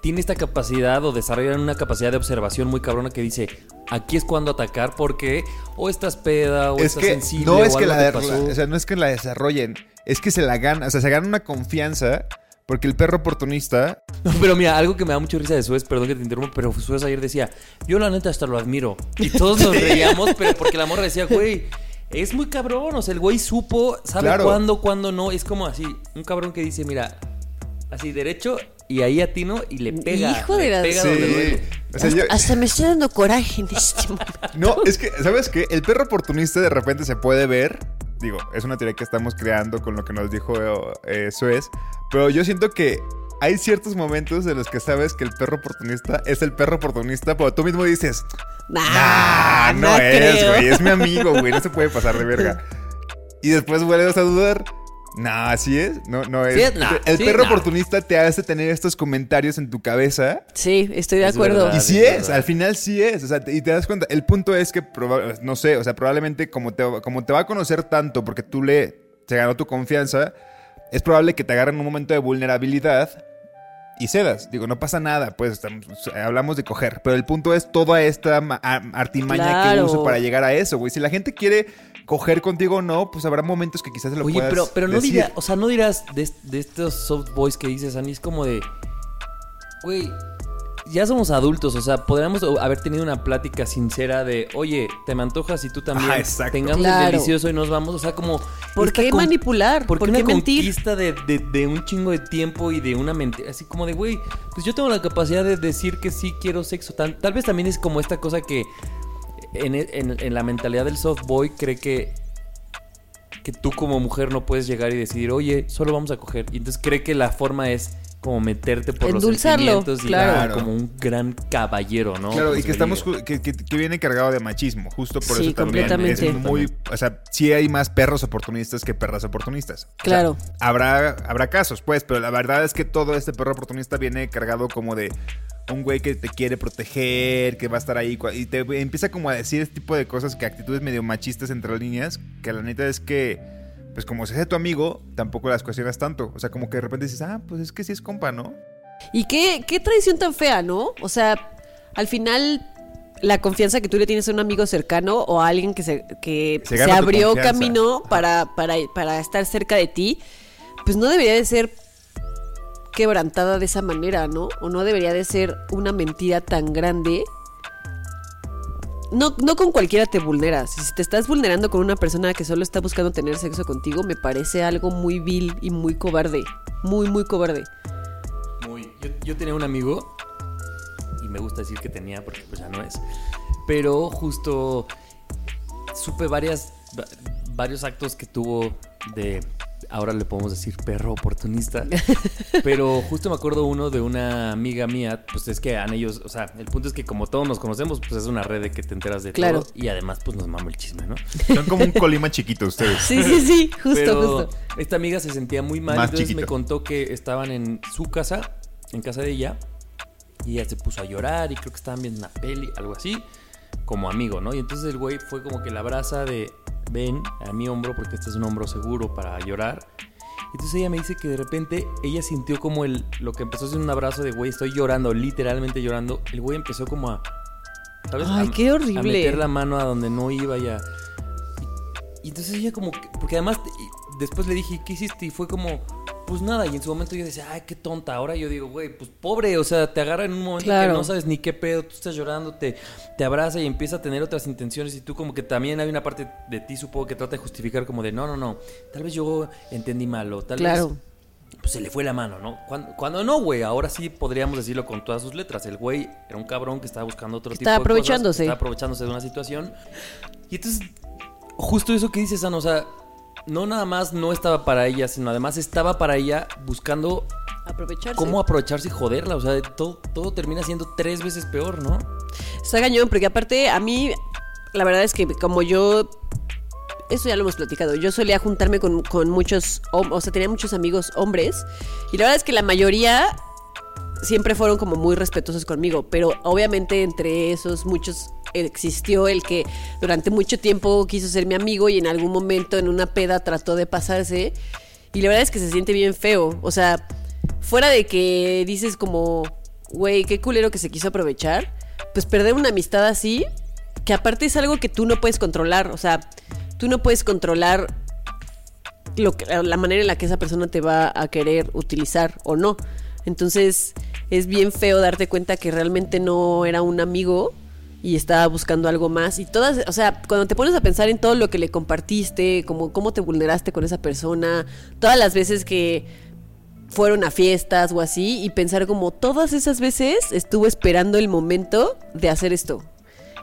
tiene esta capacidad o desarrollan una capacidad de observación muy cabrona que dice, aquí es cuando atacar porque o estás peda o Es estás que sensible no es o que la, o sea, no es que la desarrollen, es que se la ganan, o sea, se ganan una confianza porque el perro oportunista No, pero mira, algo que me da mucha risa de Suez, perdón que te interrumpa, pero Suez ayer decía, yo la neta hasta lo admiro. Y todos nos reíamos, pero porque la morra decía, güey, es muy cabrón. O sea, el güey supo, sabe Claro. cuándo, cuándo no. Es como así, un cabrón que dice, mira, así derecho y ahí atino y le pega. Hijo de la- pega Sí. donde. O sea, yo- Hasta me está dando coraje en este momento. No, es que, ¿sabes qué? El perro oportunista de repente se puede ver. Digo, es una teoría que estamos creando con lo que nos dijo eh, Suez. Pero yo siento que hay ciertos momentos en los que sabes que el perro oportunista es el perro oportunista, pero tú mismo dices, Nah, nah, no, es, güey, es mi amigo, güey, no se puede pasar de verga. Y después vuelves a dudar. Nah, así es, no, no es. Sí es, nah, el sí, perro oportunista te hace tener estos comentarios en tu cabeza Sí, estoy de Es acuerdo. verdad. y sí es verdad. al final sí es. O sea, te- y te das cuenta. El punto es que, no sé, o sea, probablemente como te, como te va a conocer tanto porque tú le se ganó tu confianza, es probable que te agarren en un momento de vulnerabilidad y cedas. Digo, no pasa nada, pues estamos- hablamos de coger. Pero el punto es toda esta artimaña Claro. que uso para llegar a eso, güey. Si la gente quiere coger contigo o no, pues habrá momentos que quizás se lo Oye, puedas pero, pero no decir. dirás, o sea, no dirás de, de estos soft boys que dices, Ani, es como de, güey, ya somos adultos, o sea, podríamos haber tenido una plática sincera de, oye, te me antojas y tú también, Ajá, exacto. tengamos Claro. el delicioso y nos vamos, o sea, como... ¿Por qué con- manipular? ¿Por ¿Por qué qué una mentir? conquista de, de- de un chingo de tiempo y de una mentira? Así como de, güey, pues yo tengo la capacidad de decir que sí quiero sexo. Tal, tal vez también es como esta cosa que en, en- en la mentalidad del soft boy cree que, que tú como mujer no puedes llegar y decidir, oye, solo vamos a coger. Y entonces cree que la forma es como meterte por los Endulzarlo, sentimientos y claro. como un gran caballero, ¿no? Claro, Como y que le estamos que, que- que viene cargado de machismo, justo por Sí, eso también completamente. es muy, o sea, sí hay más perros oportunistas que perras oportunistas. O sea, Claro. habrá habrá casos, pues, pero la verdad es que todo este perro oportunista viene cargado como de un güey que te quiere proteger, que va a estar ahí y te empieza como a decir este tipo de cosas que actitudes medio machistas entre líneas, que la neta es que pues como se hace tu amigo, tampoco las cuestionas tanto. O sea, como que de repente dices, ah, pues es que sí es compa, ¿no? Y qué, qué traición tan fea, ¿no? O sea, al final, la confianza que tú le tienes a un amigo cercano o a alguien que se, que Se abrió camino para, para, para estar cerca de ti, pues no debería de ser quebrantada de esa manera, ¿no? O no debería de ser una mentira tan grande. No, no con cualquiera te vulneras. Si te estás vulnerando con una persona que solo está buscando tener sexo contigo, me parece algo muy vil y muy cobarde. Muy, muy cobarde. Muy. Yo, tenía un amigo, y me gusta decir que tenía porque pues ya no es, pero justo supe varias, va- varios actos que tuvo de, ahora le podemos decir perro oportunista, pero justo me acuerdo uno de una amiga mía, pues es que han ellos, o sea, el punto es que como todos nos conocemos, pues es una red de que te enteras de Claro. todo y además pues nos mama el chisme, ¿no? Son como un colima chiquito ustedes. Sí, sí, sí, justo, Pero justo. esta amiga se sentía muy mal, Más entonces chiquito. me contó que estaban en su casa, en casa de ella, y ella se puso a llorar y creo que estaban viendo una peli, algo así, como amigo, ¿no? Y entonces el güey fue como que la abraza de, ven a mi hombro porque este es un hombro seguro para llorar. Entonces ella me dice que de repente ella sintió como el, lo que empezó a ser un abrazo de, güey, estoy llorando, literalmente llorando. El güey empezó como a... ¿sabes? Ay, A- qué A horrible. meter la mano a donde no iba y a... Y entonces ella como que, porque además, y después le dije, ¿qué hiciste? Y fue como, pues nada. Y en su momento yo decía, ay, qué tonta. Ahora yo digo, güey, pues pobre. O sea, te agarra en un momento Claro. que no sabes ni qué pedo. Tú estás llorando, te, te abraza y empieza a tener otras intenciones. Y tú, como que también hay una parte de ti, supongo, que trata de justificar, como de, no, no, no. Tal vez yo entendí mal. O tal Claro. vez pues se le fue la mano, ¿no? Cuando, cuando no, güey, ahora sí podríamos decirlo con todas sus letras. El güey era un cabrón que estaba buscando otro tipo Estaba de aprovechándose. cosas, estaba aprovechándose de una situación. Y entonces, justo eso que dices, Ana, o sea, no nada más no estaba para ella, sino además estaba para ella buscando Aprovecharse. cómo aprovecharse y joderla. O sea, todo, todo termina siendo tres veces peor, ¿no? Está cañón, porque aparte a mí, la verdad es que como yo, eso ya lo hemos platicado, yo solía juntarme con, con muchos, o sea, tenía muchos amigos hombres, y la verdad es que la mayoría siempre fueron como muy respetuosos conmigo, pero obviamente entre esos muchos existió el que durante mucho tiempo quiso ser mi amigo y en algún momento en una peda trató de pasarse, y la verdad es que se siente bien feo, o sea, fuera de que dices como, güey, qué culero que se quiso aprovechar, pues perder una amistad así, que aparte es algo que tú no puedes controlar, o sea, tú no puedes controlar lo que- la manera en la que esa persona te va a querer utilizar o no. Entonces es bien feo darte cuenta que realmente no era un amigo y estaba buscando algo más. Y todas, o sea, cuando te pones a pensar en todo lo que le compartiste, como cómo te vulneraste con esa persona, todas las veces que fueron a fiestas o así, y pensar como todas esas veces estuvo esperando el momento de hacer esto.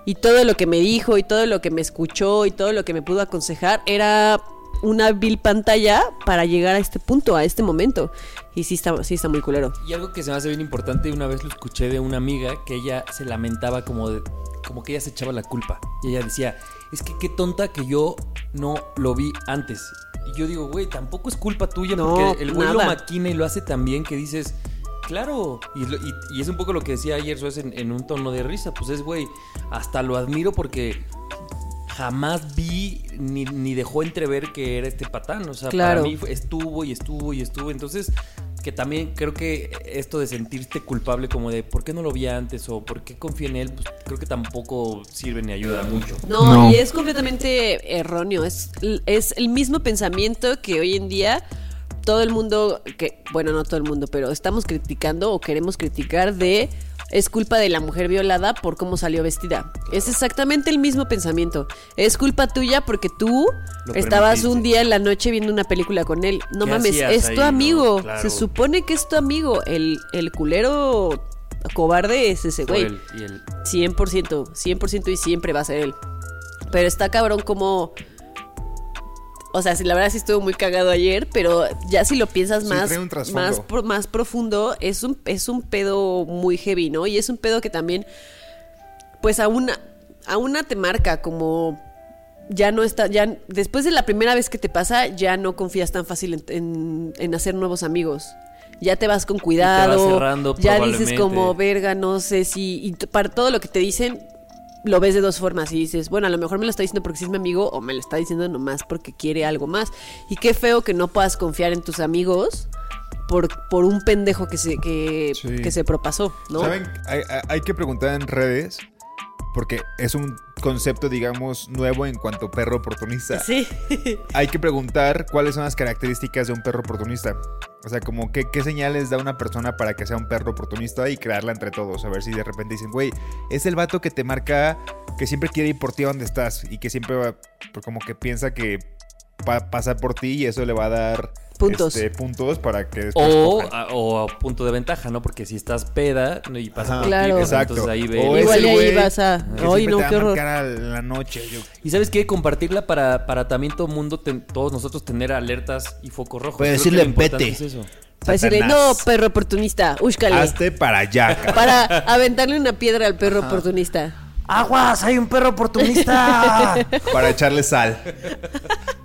Y todo lo que me dijo y todo lo que me escuchó y todo lo que me pudo aconsejar era una vil pantalla para llegar a este punto, a este momento. Y sí está, sí está muy culero. Y algo que se me hace bien importante, una vez lo escuché de una amiga que ella se lamentaba como de, como que ella se echaba la culpa. Y ella decía, es que qué tonta que yo no lo vi antes. Y yo digo, güey, tampoco es culpa tuya No, porque el güey lo maquina y lo hace tan bien que dices, claro. Y, lo- y- y es un poco lo que decía ayer Suez en, en un tono de risa. Pues es, güey, hasta lo admiro porque jamás vi ni, ni dejó entrever que era este patán. O sea, Claro. para mí estuvo y estuvo y estuvo. Entonces, que también creo que esto de sentirte culpable como de ¿por qué no lo vi antes? o ¿por qué confié en él? Pues creo que tampoco sirve ni ayuda mucho. No, No. y es completamente erróneo. Es, es el mismo pensamiento que hoy en día todo el mundo, que bueno, no todo el mundo, pero estamos criticando o queremos criticar de es culpa de la mujer violada por cómo salió vestida. Es exactamente el mismo pensamiento. Es culpa tuya porque tú Lo estabas un día en la noche viendo una película con él. No ¿Qué mames, hacías es ahí, tu no? amigo. Claro. Se supone que es tu amigo. El, el culero cobarde es ese güey. él y el- 100%, 100% y siempre va a ser él. Pero está cabrón como... O sea, sí, la verdad sí estuvo muy cagado ayer, pero ya si lo piensas Sí, más, trae un trasfondo. más, pro- más profundo, es un, es un pedo muy heavy, ¿no? Y es un pedo que también, pues a una, a una te marca como ya no está, ya después de la primera vez que te pasa, ya no confías tan fácil en, en- en hacer nuevos amigos. Ya te vas con cuidado. cerrando ya dices como, verga, no sé si. Y para todo lo que te dicen, lo ves de dos formas. Y dices, bueno, a lo mejor me lo está diciendo porque sí es mi amigo, o me lo está diciendo nomás porque quiere algo más. Y qué feo que no puedas confiar en tus amigos por, por un pendejo que se, que, Sí. que se propasó, ¿no? ¿Saben? Hay, hay- hay que preguntar en redes, porque es un concepto, digamos, nuevo en cuanto a perro oportunista. Sí. Hay que preguntar cuáles son las características de un perro oportunista. O sea, como qué, qué señales da una persona para que sea un perro oportunista y crearla entre todos. A ver si de repente dicen, güey, es el vato que te marca, que siempre quiere ir por ti a donde estás y que siempre va, pues, como que piensa que va a pasar por ti y eso le va a dar Puntos. este, puntos para que después O a, o a punto de ventaja, ¿no? Porque si estás peda ¿no? y pasa Ajá, por Claro. ti, pues Exacto. entonces ahí ve. O Igual ahí vas a- Ay, no, te qué horror. a la noche. Yo- Y sabes qué, compartirla para, para también todo mundo, ten- todos nosotros tener alertas y foco rojo. Puedes decirle vete. es eso. Para decirle, no, perro oportunista, úscale. Hazte para allá. Para aventarle una piedra al perro oportunista. ¡Aguas! ¡Hay un perro oportunista! para echarle sal.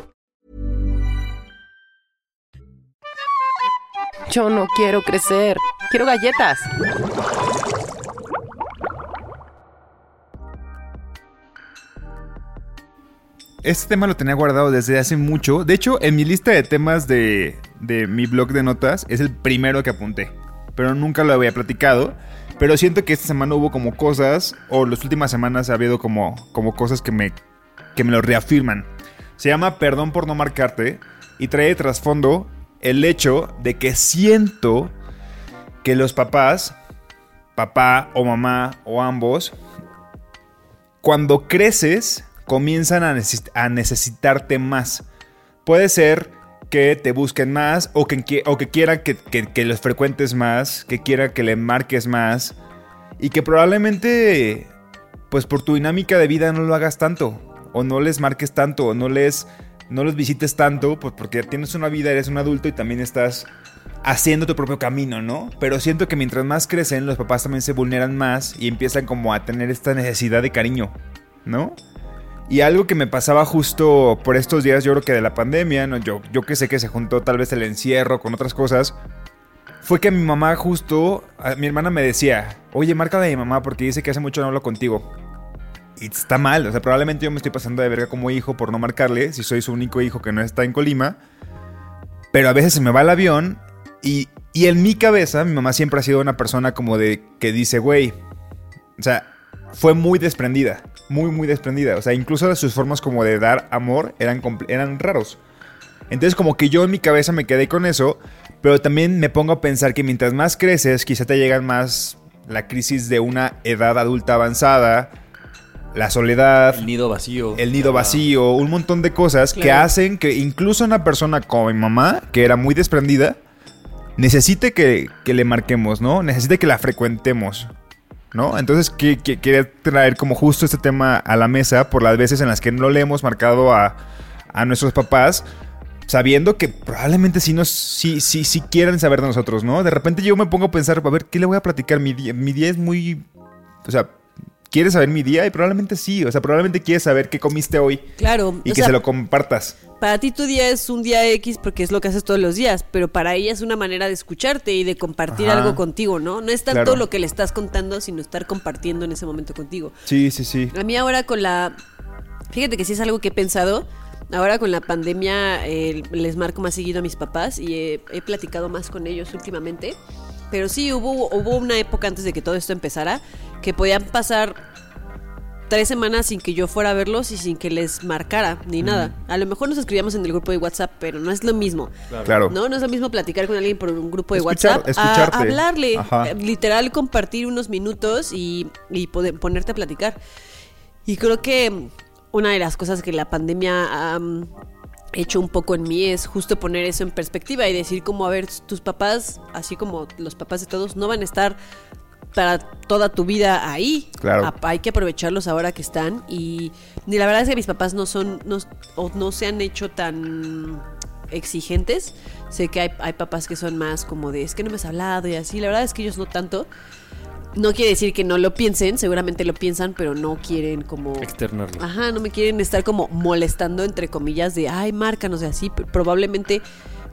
Yo no quiero crecer. Quiero galletas. Este tema lo tenía guardado desde hace mucho. De hecho, en mi lista de temas de, de mi blog de notas es el primero que apunté. Pero nunca lo había platicado. Pero siento que esta semana hubo como cosas, o las últimas semanas ha habido como, como cosas que me, que me lo reafirman. Se llama Perdón por no marcarte y trae de trasfondo el hecho de que siento que los papás, papá o mamá o ambos, cuando creces comienzan a, neces- a necesitarte más. Puede ser que te busquen más o que, o que quieran que, que- que los frecuentes más, que quieran que le marques más y que probablemente, pues por tu dinámica de vida no lo hagas tanto o no les marques tanto o no les, no los visites tanto, pues porque tienes una vida, eres un adulto y también estás haciendo tu propio camino, ¿no? Pero siento que mientras más crecen, los papás también se vulneran más y empiezan como a tener esta necesidad de cariño, ¿no? Y algo que me pasaba justo por estos días, yo creo que de la pandemia, ¿no? yo, yo que sé que se juntó tal vez el encierro con otras cosas, fue que mi mamá justo, mi hermana me decía, oye, márcale a mi mamá porque dice que hace mucho no hablo contigo. Y está mal, o sea, probablemente yo me estoy pasando de verga como hijo por no marcarle, si soy su único hijo que no está en Colima. Pero a veces se me va el avión y, y en mi cabeza mi mamá siempre ha sido una persona como de que dice, güey, o sea, fue muy desprendida, muy, muy desprendida. O sea, incluso sus formas como de dar amor eran, eran raros. Entonces como que yo en mi cabeza me quedé con eso, pero también me pongo a pensar que mientras más creces, quizá te llegan más la crisis de una edad adulta avanzada, la soledad, El nido vacío. el nido vacío, un montón de cosas que hacen que incluso una persona como mi mamá, que era muy desprendida, necesite que, que le marquemos, ¿no? Necesite que la frecuentemos, ¿no? Entonces, que, que- quería traer como justo este tema a la mesa por las veces en las que no le hemos marcado a, a nuestros papás, sabiendo que probablemente sí, nos, sí, sí, sí quieran saber de nosotros, ¿no? De repente yo me pongo a pensar, a ver, ¿qué le voy a platicar? Mi día, mi día es muy... O sea, ¿quieres saber mi día? Y probablemente sí, o sea, probablemente quieres saber qué comiste hoy Claro. y que sea, se lo compartas. Para ti tu día es un día X porque es lo que haces todos los días, pero para ella es una manera de escucharte y de compartir Ajá. algo contigo, ¿no? No es tanto Claro. lo que le estás contando, sino estar compartiendo en ese momento contigo. Sí, sí, sí. A mí ahora con la... Fíjate que sí es algo que he pensado. Ahora con la pandemia eh, les marco más seguido a mis papás y he, he platicado más con ellos últimamente. Pero sí, hubo, hubo una época antes de que todo esto empezara que podían pasar tres semanas sin que yo fuera a verlos y sin que les marcara ni nada. A lo mejor nos escribíamos en el grupo de WhatsApp, pero no es lo mismo. Claro. No, no es lo mismo platicar con alguien por un grupo de Escuchar- WhatsApp escucharte. a hablarle, Ajá. eh, literal compartir unos minutos y, y poder- ponerte a platicar. Y creo que una de las cosas que la pandemia ha mm, hecho un poco en mí es justo poner eso en perspectiva y decir como, a ver, tus papás, así como los papás de todos, no van a estar para toda tu vida ahí. Claro. Hay que aprovecharlos ahora que están. Y, y la verdad es que mis papás no son, no, o no se han hecho tan exigentes. Sé que hay, hay papás que son más como de, es que no me has hablado y así. La verdad es que ellos no tanto. No quiere decir que no lo piensen, seguramente lo piensan, pero no quieren como... Externarlo. Ajá, no me quieren estar como molestando, entre comillas, de, ay, márcanos de así. Probablemente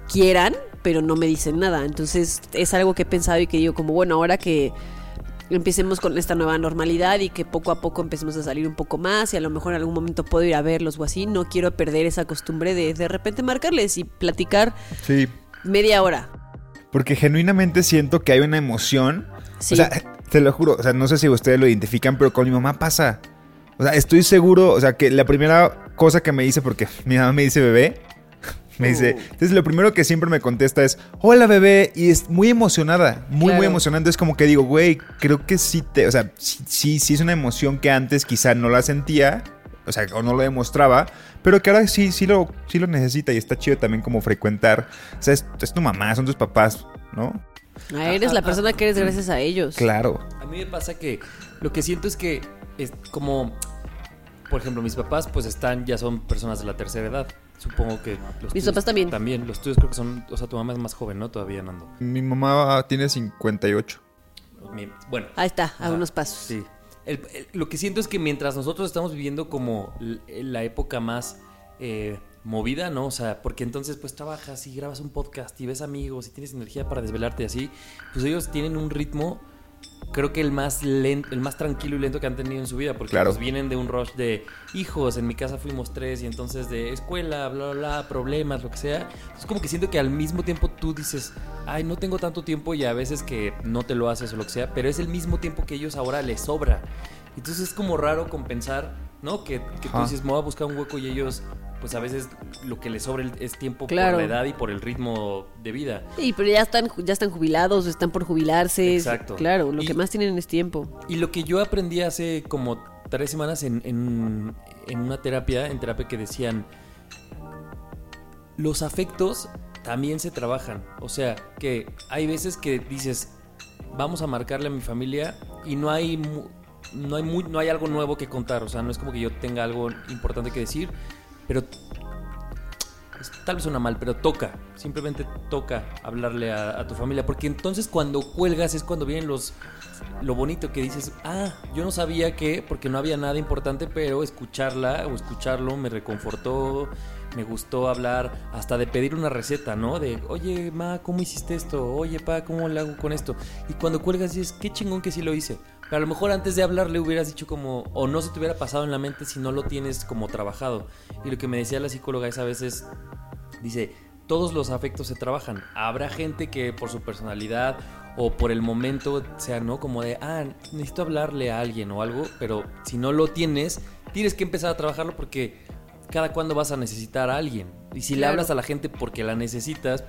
quieran, pero no me dicen nada. Entonces es algo que he pensado y que digo como, bueno, ahora que empecemos con esta nueva normalidad y que poco a poco empecemos a salir un poco más y a lo mejor en algún momento puedo ir a verlos o así, no quiero perder esa costumbre de de repente marcarles y platicar Sí. media hora. Porque genuinamente siento que hay una emoción. Sí. O sea, te lo juro, o sea, no sé si ustedes lo identifican, pero con mi mamá pasa. O sea, estoy seguro, o sea, que la primera cosa que me dice, porque mi mamá me dice bebé, me dice, entonces lo primero que siempre me contesta es, hola bebé, y es muy emocionada, muy, muy emocionante. Es como que digo, güey, creo que sí te, o sea, sí, sí, sí es una emoción que antes quizá no la sentía, o sea, o no lo demostraba, pero que ahora sí, sí lo, sí lo necesita y está chido también como frecuentar. O sea, es, es tu mamá, son tus papás, ¿no? Ah, eres la persona que eres gracias a ellos. Claro. A mí me pasa que lo que siento es que es como, por ejemplo, mis papás pues están, ya son personas de la tercera edad. Supongo que los Mis papás también. También, los tuyos creo que son, o sea, tu mamá es más joven, ¿no? Todavía, Nando. Mi mamá tiene 58. Mi- Bueno. Ahí está, a Ajá, unos pasos. Sí. El- el- lo que siento es que mientras nosotros estamos viviendo como l- la época más eh, movida, ¿no? O sea, porque entonces pues trabajas y grabas un podcast y ves amigos y tienes energía para desvelarte y así, pues ellos tienen un ritmo creo que el más lento, el más tranquilo y lento que han tenido en su vida, porque Claro. pues, vienen de un rush de hijos, en mi casa fuimos tres y entonces de escuela, bla, bla, bla, problemas, lo que sea. Es como que siento que al mismo tiempo tú dices, ay, no tengo tanto tiempo y a veces que no te lo haces o lo que sea, pero es el mismo tiempo que ellos ahora les sobra. Entonces es como raro compensar, ¿no? Que, que tú dices, me voy a buscar un hueco y ellos, pues a veces lo que les sobra es tiempo Claro. por la edad y por el ritmo de vida. Sí, pero ya están, ya están jubilados, están por jubilarse. Exacto. Claro, lo Y- que más tienen es tiempo. Y lo que yo aprendí hace como tres semanas en, en- en una terapia, en terapia que decían, los afectos también se trabajan. O sea, que hay veces que dices, vamos a marcarle a mi familia y no hay, no hay, mu- no hay algo nuevo que contar. O sea, no es como que yo tenga algo importante que decir, pero tal vez suena mal, pero toca. Simplemente toca hablarle a, tu familia. Porque entonces cuando cuelgas es cuando vienen los. Lo bonito que dices, ah, yo no sabía que, porque no había nada importante, pero escucharla o escucharlo me reconfortó, me gustó hablar, hasta de pedir una receta, ¿no? De, oye, ma, ¿cómo hiciste esto? Oye, pa, ¿cómo le hago con esto? Y cuando cuelgas dices, qué chingón que sí lo hice. Pero a lo mejor antes de hablarle hubieras dicho como, o no se te hubiera pasado en la mente si no lo tienes como trabajado. Y lo que me decía la psicóloga esa vez es, dice, todos los afectos se trabajan. Habrá gente que por su personalidad o por el momento sea, ¿no? Como de, ah, necesito hablarle a alguien o algo, pero si no lo tienes, tienes que empezar a trabajarlo porque cada cuando vas a necesitar a alguien. Y si le hablas a la gente porque la necesitas,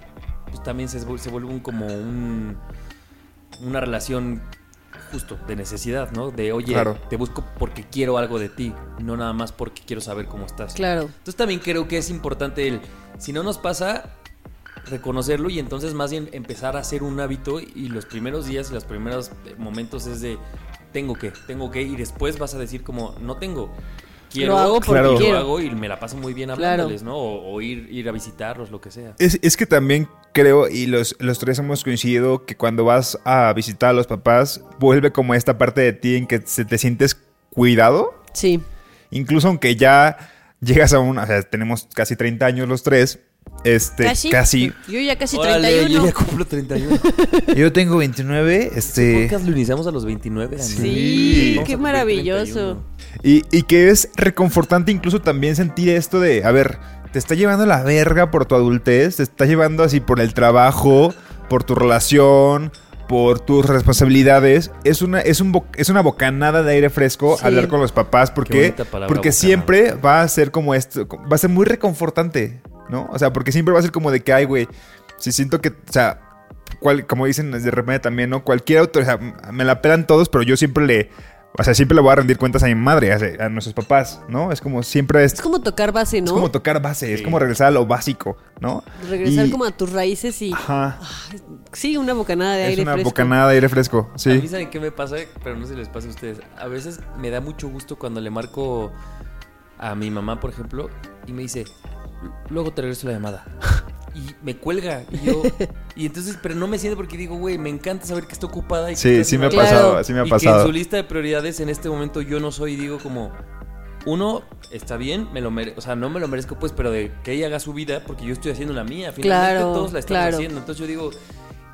pues también se, se vuelve un, como un, una relación justo de necesidad, ¿no? De, oye, Claro. te busco porque quiero algo de ti, no nada más porque quiero saber cómo estás. Claro. Entonces también creo que es importante el, si no nos pasa, reconocerlo y entonces más bien empezar a hacer un hábito y los primeros días y los primeros eh, momentos es de, tengo que, tengo que, y después vas a decir como, no tengo. Quiero, Lo hago porque Claro. quiero. lo hago y me la paso muy bien Claro. hablándoles, ¿no? O, o ir, ir a visitarlos, lo que sea. Es, es que también creo, y los, los tres hemos coincidido, que cuando vas a visitar a los papás, vuelve como esta parte de ti en que se te sientes cuidado. Sí. Incluso aunque ya llegas a un... O sea, tenemos casi 30 años los tres. Este, ¿Casi? casi. Yo ya casi Órale, 31. yo ya cumplo 31. Yo tengo 29. Este... podcast lo iniciamos a los 29 años. Sí, Vamos qué maravilloso. 31. Y, y que es reconfortante incluso también sentir esto de, a ver, te está llevando la verga por tu adultez, te está llevando así por el trabajo, por tu relación, por tus responsabilidades. Es una, es un es una bocanada de aire fresco Sí. hablar con los papás porque, palabra, porque bocanada. siempre va a ser como esto, va a ser muy reconfortante, ¿no? O sea, porque siempre va a ser como de que, ay, güey, si siento que, o sea, cual- como dicen de repente también, ¿no? Cualquier auto, o sea, me la pelan todos, pero yo siempre le... O sea, siempre le voy a rendir cuentas a mi madre, a, a nuestros papás, ¿no? Es como siempre es, Es como tocar base, ¿no? es como tocar base, es como regresar a lo básico, ¿no? Regresar Y- como a tus raíces y... Ajá. Sí, una bocanada de Es aire una fresco. bocanada de aire fresco, A mí sí. saben qué me pasa, pero no sé si les pasa a ustedes. A veces me da mucho gusto cuando le marco a mi mamá, por ejemplo, y me dice, luego te regreso la llamada. Y me cuelga. Y yo. Y entonces, pero no me siento porque digo, güey, me encanta saber que está ocupada. Y que Sí, sí me ha Claro. pasado, así me ha y que en pasado. su lista de prioridades en este momento yo no soy, digo como, uno, está bien, me lo mere- o sea, no me lo merezco pues, pero de que ella haga su vida, porque yo estoy haciendo la mía, finalmente Claro, todos la estamos claro. haciendo, entonces yo digo,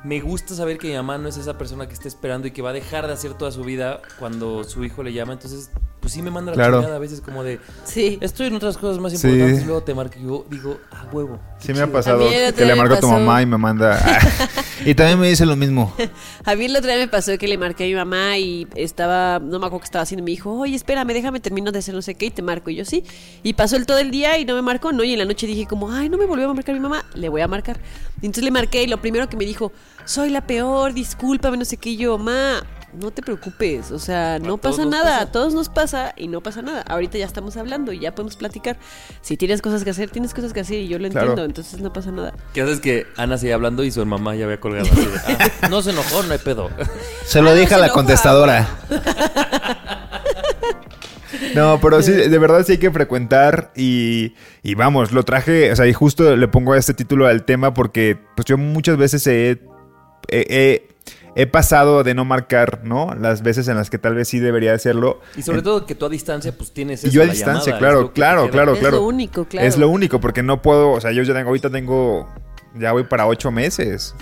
me gusta saber que mi mamá no es esa persona que está esperando y que va a dejar de hacer toda su vida cuando su hijo le llama, entonces, pues sí me manda la Claro. chingada a veces como de, Sí. estoy en otras cosas más Sí. importantes, luego te marco y yo digo, ah, huevo. Sí me ha chido". pasado A mí el otro que le día me marco a tu pasó- mamá y me manda... y también me dice lo mismo. A mí el otro día me pasó que le marqué a mi mamá y estaba, no me acuerdo qué estaba haciendo, me dijo, oye, espérame, déjame termino de hacer no sé qué y te marco. Y yo sí. Y pasó el todo el día y no me marcó, ¿no? Y en la noche dije como, ay, no me volvió a marcar mi mamá, le voy a marcar. Y entonces le marqué y lo primero que me dijo, soy la peor, discúlpame, no sé qué. Y yo, ma, no te preocupes, o sea, no pasa nada, pasa. a todos nos pasa y no pasa nada. Ahorita ya estamos hablando y ya podemos platicar. Si tienes cosas que hacer, tienes cosas que hacer y yo lo Claro. entiendo, entonces no pasa nada. ¿Qué haces que Ana sigue hablando y su mamá ya había colgado así de, "Ah, no se enojó, no hay pedo. Se lo Ah, dije a la enoja. contestadora. No, pero sí, de verdad sí hay que frecuentar y, y vamos, lo traje, o sea, y justo le pongo este título al tema porque pues yo muchas veces he, he- he- he pasado de no marcar, ¿no? Las veces en las que tal vez sí debería hacerlo. Y sobre En- todo que tú a distancia pues tienes y eso, yo a la distancia, llamada, claro, claro, queda. claro, Es claro. lo único, claro. Es lo único, porque no puedo, o sea, yo ya tengo, ahorita tengo, ya voy para ocho meses.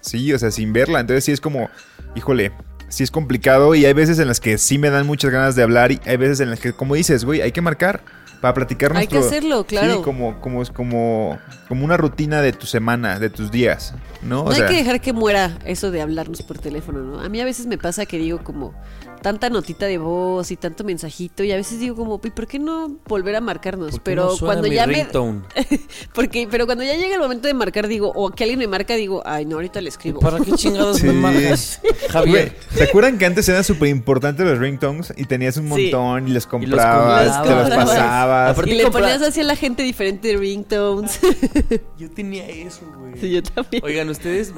Sí, o sea, sin verla. Entonces sí es como, híjole, sí es complicado y hay veces en las que sí me dan muchas ganas de hablar y hay veces en las que, como dices, güey, hay que marcar para platicar Hay que nuestro- hacerlo, claro. Sí, como, como, como, como una rutina de tu semana, de tus días, ¿no? No O sea, hay que dejar que muera eso de hablarnos por teléfono, ¿no? A mí a veces me pasa que digo como tanta notita de voz y tanto mensajito y a veces digo como, ¿y por qué no volver a marcarnos? ¿Por qué Pero no suena cuando mi ya me ringtone? porque pero cuando ya llega el momento de marcar digo, o que alguien me marca digo, ay, no, ahorita le escribo. ¿Para qué chingados Sí. me marcas? Javier. ¿Se acuerdan que antes eran súper importantes los ringtones y tenías un Sí. montón y los Y los comprabas, comprabas. te los Comprabas. pasabas? Aparte- y le compra- ponías así a la gente diferente ringtones. Yo tenía eso, güey. Sí, yo también. Oigan, ustedes,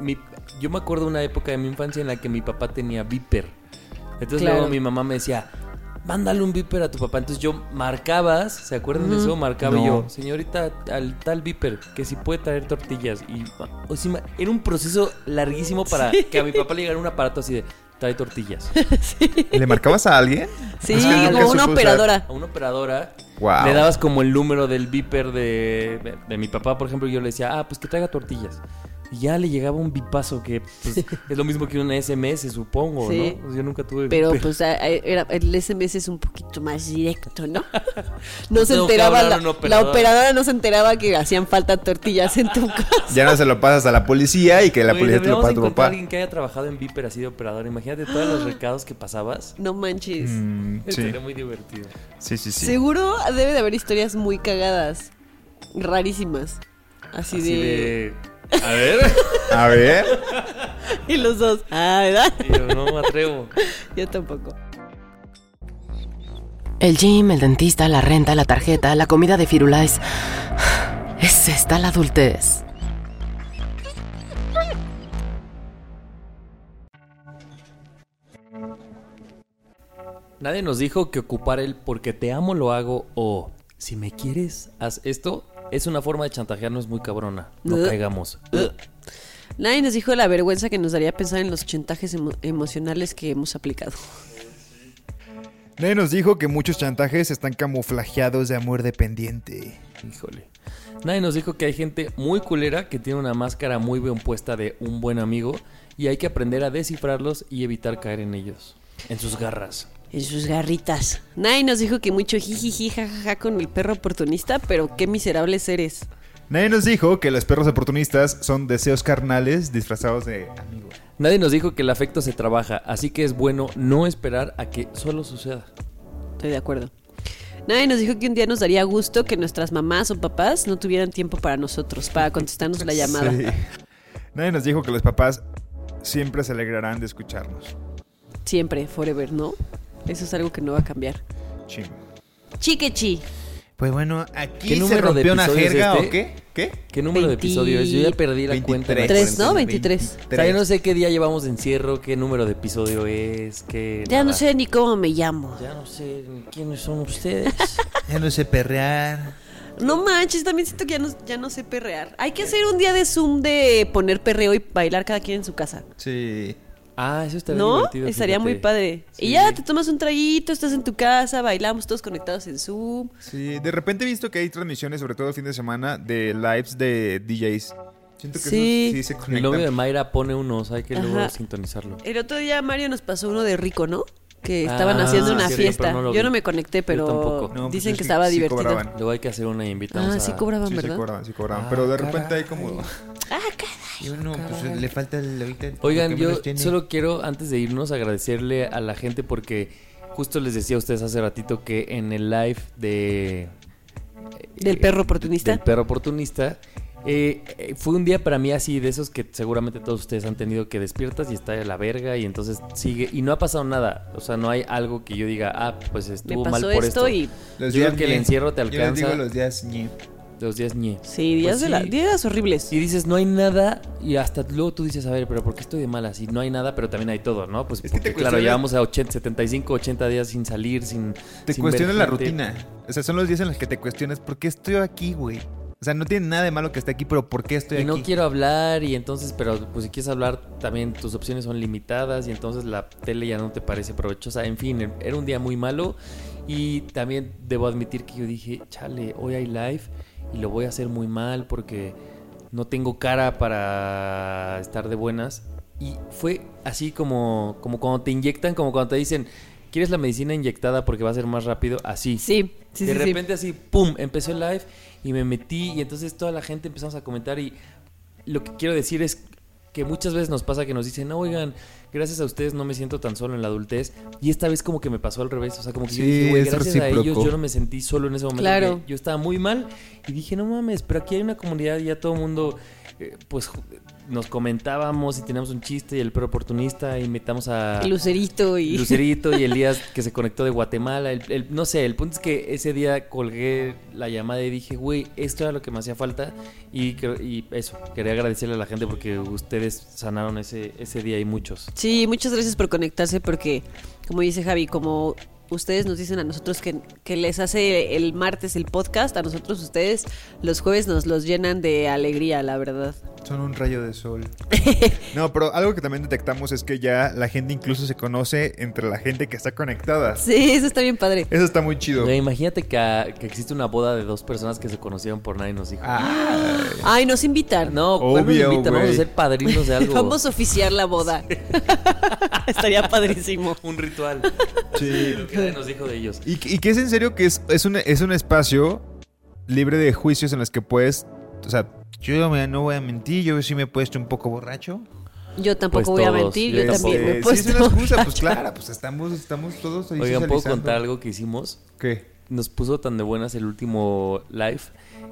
mi- yo me acuerdo de una época de mi infancia en la que mi papá tenía Viper. Entonces Claro. luego mi mamá me decía, mándale un Viper a tu papá. Entonces yo marcabas, ¿se acuerdan de eso? Marcaba y No. yo, señorita, al tal Viper, que si puede traer tortillas. Y o sea, ma- era un proceso larguísimo para que a mi papá le llegara un aparato así de, trae tortillas. ¿Le marcabas a alguien? Sí, Es que como una usar. operadora. A una operadora Wow. le dabas como el número del Viper de, de, de mi papá, por ejemplo, y yo le decía, ah, pues que traiga tortillas. Y ya le llegaba un bipazo que pues, es lo mismo que una SMS, supongo, Sí. ¿no? Pues yo nunca tuve Pero Viper. pues a- a- era, el SMS es un poquito más directo, ¿no? No se Tengo que enteraba, la, operadora no se enteraba que hacían falta tortillas en tu casa. Ya no se lo pasas a la policía y que la Oye, policía te lo paga a tu papá. alguien que haya trabajado en Viper así de operador. Imagínate todos los recados que pasabas. No manches. Mm, sí. Sería muy divertido. sí, sí, sí. Seguro debe de haber historias muy cagadas, rarísimas. Así, Así de... de... A ver. A ver. Y los dos. Ah, ¿verdad? Y yo no me atrevo. Yo tampoco. El gym, el dentista, la renta, la tarjeta, la comida de Firulais. Es esta la adultez. Nadie nos dijo que ocupar el porque te amo lo hago o si me quieres haz esto es una forma de chantajearnos muy cabrona. No caigamos. Nadie nos dijo la vergüenza que nos daría pensar en los chantajes emo- emocionales que hemos aplicado. Nadie nos dijo que muchos chantajes están camuflajeados de amor dependiente. Híjole. Nadie nos dijo que hay gente muy culera que tiene una máscara muy bien puesta de un buen amigo y hay que aprender a descifrarlos y evitar caer en ellos, en sus garras. En sus garritas. Nadie nos dijo que mucho jijiji jajaja con el perro oportunista, pero qué miserables eres. Nadie nos dijo que los perros oportunistas son deseos carnales disfrazados de amigos. Nadie nos dijo que el afecto se trabaja, así que es bueno no esperar a que solo suceda. Estoy de acuerdo. Nadie nos dijo que un día nos daría gusto que nuestras mamás o papás no tuvieran tiempo para nosotros, para contestarnos la llamada. Sí. Nadie nos dijo que los papás siempre se alegrarán de escucharnos. Siempre, forever, ¿no? Eso es algo que no va a cambiar. Ching. Chiquechi. Pues bueno, aquí ¿Qué se de rompió una jerga este? o qué? ¿Qué? ¿Qué número de 20 episodio es? Yo ya perdí la cuenta. 23. Tres, ¿no? 23. O sea, yo no sé qué día llevamos de encierro, qué número de episodio es, qué... Ya no sé ni cómo me llamo. Ya no sé ni quiénes son ustedes. Ya no sé perrear. No manches, también siento que ya no, ya no sé perrear. Hay que hacer un día de Zoom de poner perreo y bailar cada quien en su casa. Sí. Ah, eso estaría ¿No? divertido. Estaría muy padre. Sí. Y ya te tomas un traguito, estás en tu casa, bailamos todos conectados en Zoom. Sí, de repente he visto que hay transmisiones, sobre todo el fin de semana, de lives de DJs. Siento que Sí. eso sí se El conecta. novio de Mayra pone unos, hay que luego Ajá. sintonizarlo. El otro día Mario nos pasó uno de rico, ¿no? Que estaban Ah, haciendo una cierto, fiesta. no Yo vi. no me conecté, pero tampoco. No, pues dicen es que que estaba sí divertido. cobraban. Luego hay que hacer una invitación. Ah, sí cobraban, Sí, sí ¿verdad? cobraban, sí cobraban. Ah, Pero de caray. repente hay como... Ah, caray. Y uno, pues le falta el... ahorita Oigan, yo solo quiero, antes de irnos, agradecerle a la gente porque justo les decía a ustedes hace ratito que en el live de... Del perro oportunista. Del perro oportunista. eh, eh, fue un día para mí así de esos que seguramente todos ustedes han tenido que despiertas y está de la verga y entonces sigue y no ha pasado nada. O sea, no hay algo que yo diga, ah, pues Me estuvo mal por esto esto. y. Los yo creo días que el encierro te Yo les alcanza. digo los días ñe. Los días ñe. Sí, días, Pues de la- sí. días horribles. Y dices, no hay nada, y hasta luego tú dices, a ver, pero ¿por qué estoy de malas? Y no hay nada, pero también hay todo, ¿no? Pues Es que te porque, claro, llevamos a 80, 75, 80 días sin salir, sin. Te sin cuestionas ver la rutina. O sea, son los días en los que te cuestionas, ¿por qué estoy aquí, güey? O sea, no tiene nada de malo que esté aquí, pero ¿por qué estoy y aquí? no quiero hablar y entonces, pero pues si quieres hablar también tus opciones son limitadas y entonces la tele ya no te parece provechosa. En fin, era un día muy malo y también debo admitir que yo dije, chale, hoy hay live y lo voy a hacer muy mal porque no tengo cara para estar de buenas. Y fue así como, como cuando te inyectan, como cuando te dicen, ¿quieres la medicina inyectada porque va a ser más rápido? Así. Sí, sí, de sí, sí. repente así, ¡pum! Empezó el live y me metí y entonces toda la gente empezamos a comentar y lo que quiero decir es que muchas veces nos pasa que nos dicen, oigan, gracias a ustedes no me siento tan solo en la adultez. Y esta vez como que me pasó al revés. O sea, como que yo dije, güey, gracias a ellos yo no me sentí solo en ese momento. Claro. Yo estaba muy mal y dije, no mames, pero aquí hay una comunidad y ya todo el mundo, eh, pues nos comentábamos y teníamos un chiste y el perro oportunista y metamos a... Lucerito y... Lucerito y Elías que se conectó de Guatemala. El- el- no sé, el punto es que ese día colgué la llamada y dije, güey, esto era lo que me hacía falta. Y eso, quería agradecerle a la gente porque ustedes sanaron ese, ese día y muchos. Sí, muchas gracias por conectarse porque, como dice Javi, como ustedes nos dicen a nosotros que, que les hace el martes el podcast, a nosotros ustedes los jueves nos los llenan de alegría, la verdad. Son un rayo de sol. no, pero algo que también detectamos es que ya la gente incluso se conoce entre la gente que está conectada. Sí, eso está bien padre. Eso está muy chido. Imagínate que, ah, que existe una boda de dos personas que se conocieron por nadie nos dijo. Ay, nos invitan. no, ¿cuál nos Obvio, invitan? Vamos a güey. ser padrinos de algo. Vamos a oficiar la boda. Estaría padrísimo. Un ritual. Sí. Lo que nadie nos dijo de ellos. Y, y que es en serio que es, es, un, es un espacio libre de juicios en los que puedes. O sea, yo no voy a mentir, yo sí me he puesto un poco borracho. Yo tampoco Pues voy a mentir, yo yo también me he sí, es una excusa, pues claro, pues estamos, estamos todos ahí Oigan, ¿puedo contar algo que hicimos? ¿Qué? Nos puso tan de buenas el último live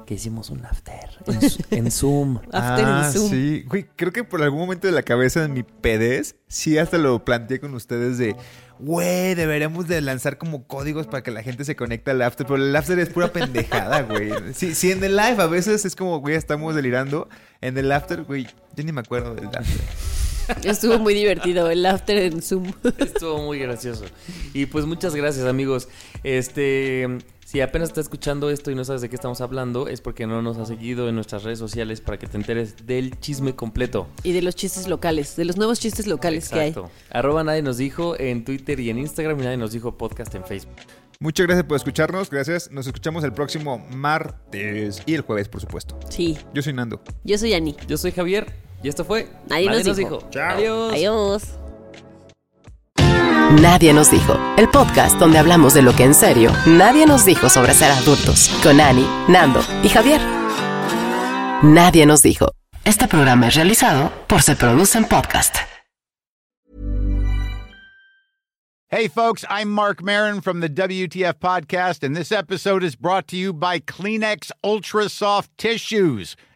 que hicimos un after en, Zo- en Zoom. After en ah, Zoom. sí. Güey, creo que por algún momento de la cabeza de mi pedez, sí hasta lo planteé con ustedes de, güey, deberíamos de lanzar como códigos para que la gente se conecte al after, pero el after es pura pendejada, güey. Sí, sí, en el live a veces es como, güey, estamos delirando. En el after, güey, yo ni me acuerdo del after. Estuvo muy divertido el after en Zoom. Estuvo muy gracioso. Y pues muchas gracias, amigos. Este, si apenas estás escuchando esto y no sabes de qué estamos hablando, es porque no nos has seguido en nuestras redes sociales para que te enteres del chisme completo. Y de los chistes locales, de los nuevos chistes locales que hay. Exacto. Arroba nadie nos dijo en Twitter y en Instagram y nadie nos dijo podcast en Facebook. Muchas gracias por escucharnos, gracias. Nos escuchamos el próximo martes y el jueves, por supuesto. Sí. Yo soy Nando. Yo soy Ani. Yo soy Javier y esto fue Nadie nos dijo. Adiós. Adiós. Nadie nos dijo. El podcast donde hablamos de lo que en serio nadie nos dijo sobre ser adultos. Con Ani, Nando y Javier. Nadie nos dijo. Este programa es realizado por Se Producen Podcast. Hey, folks, I'm Mark Marin from the WTF Podcast, and this episode is brought to you by Kleenex Ultra Soft Tissues,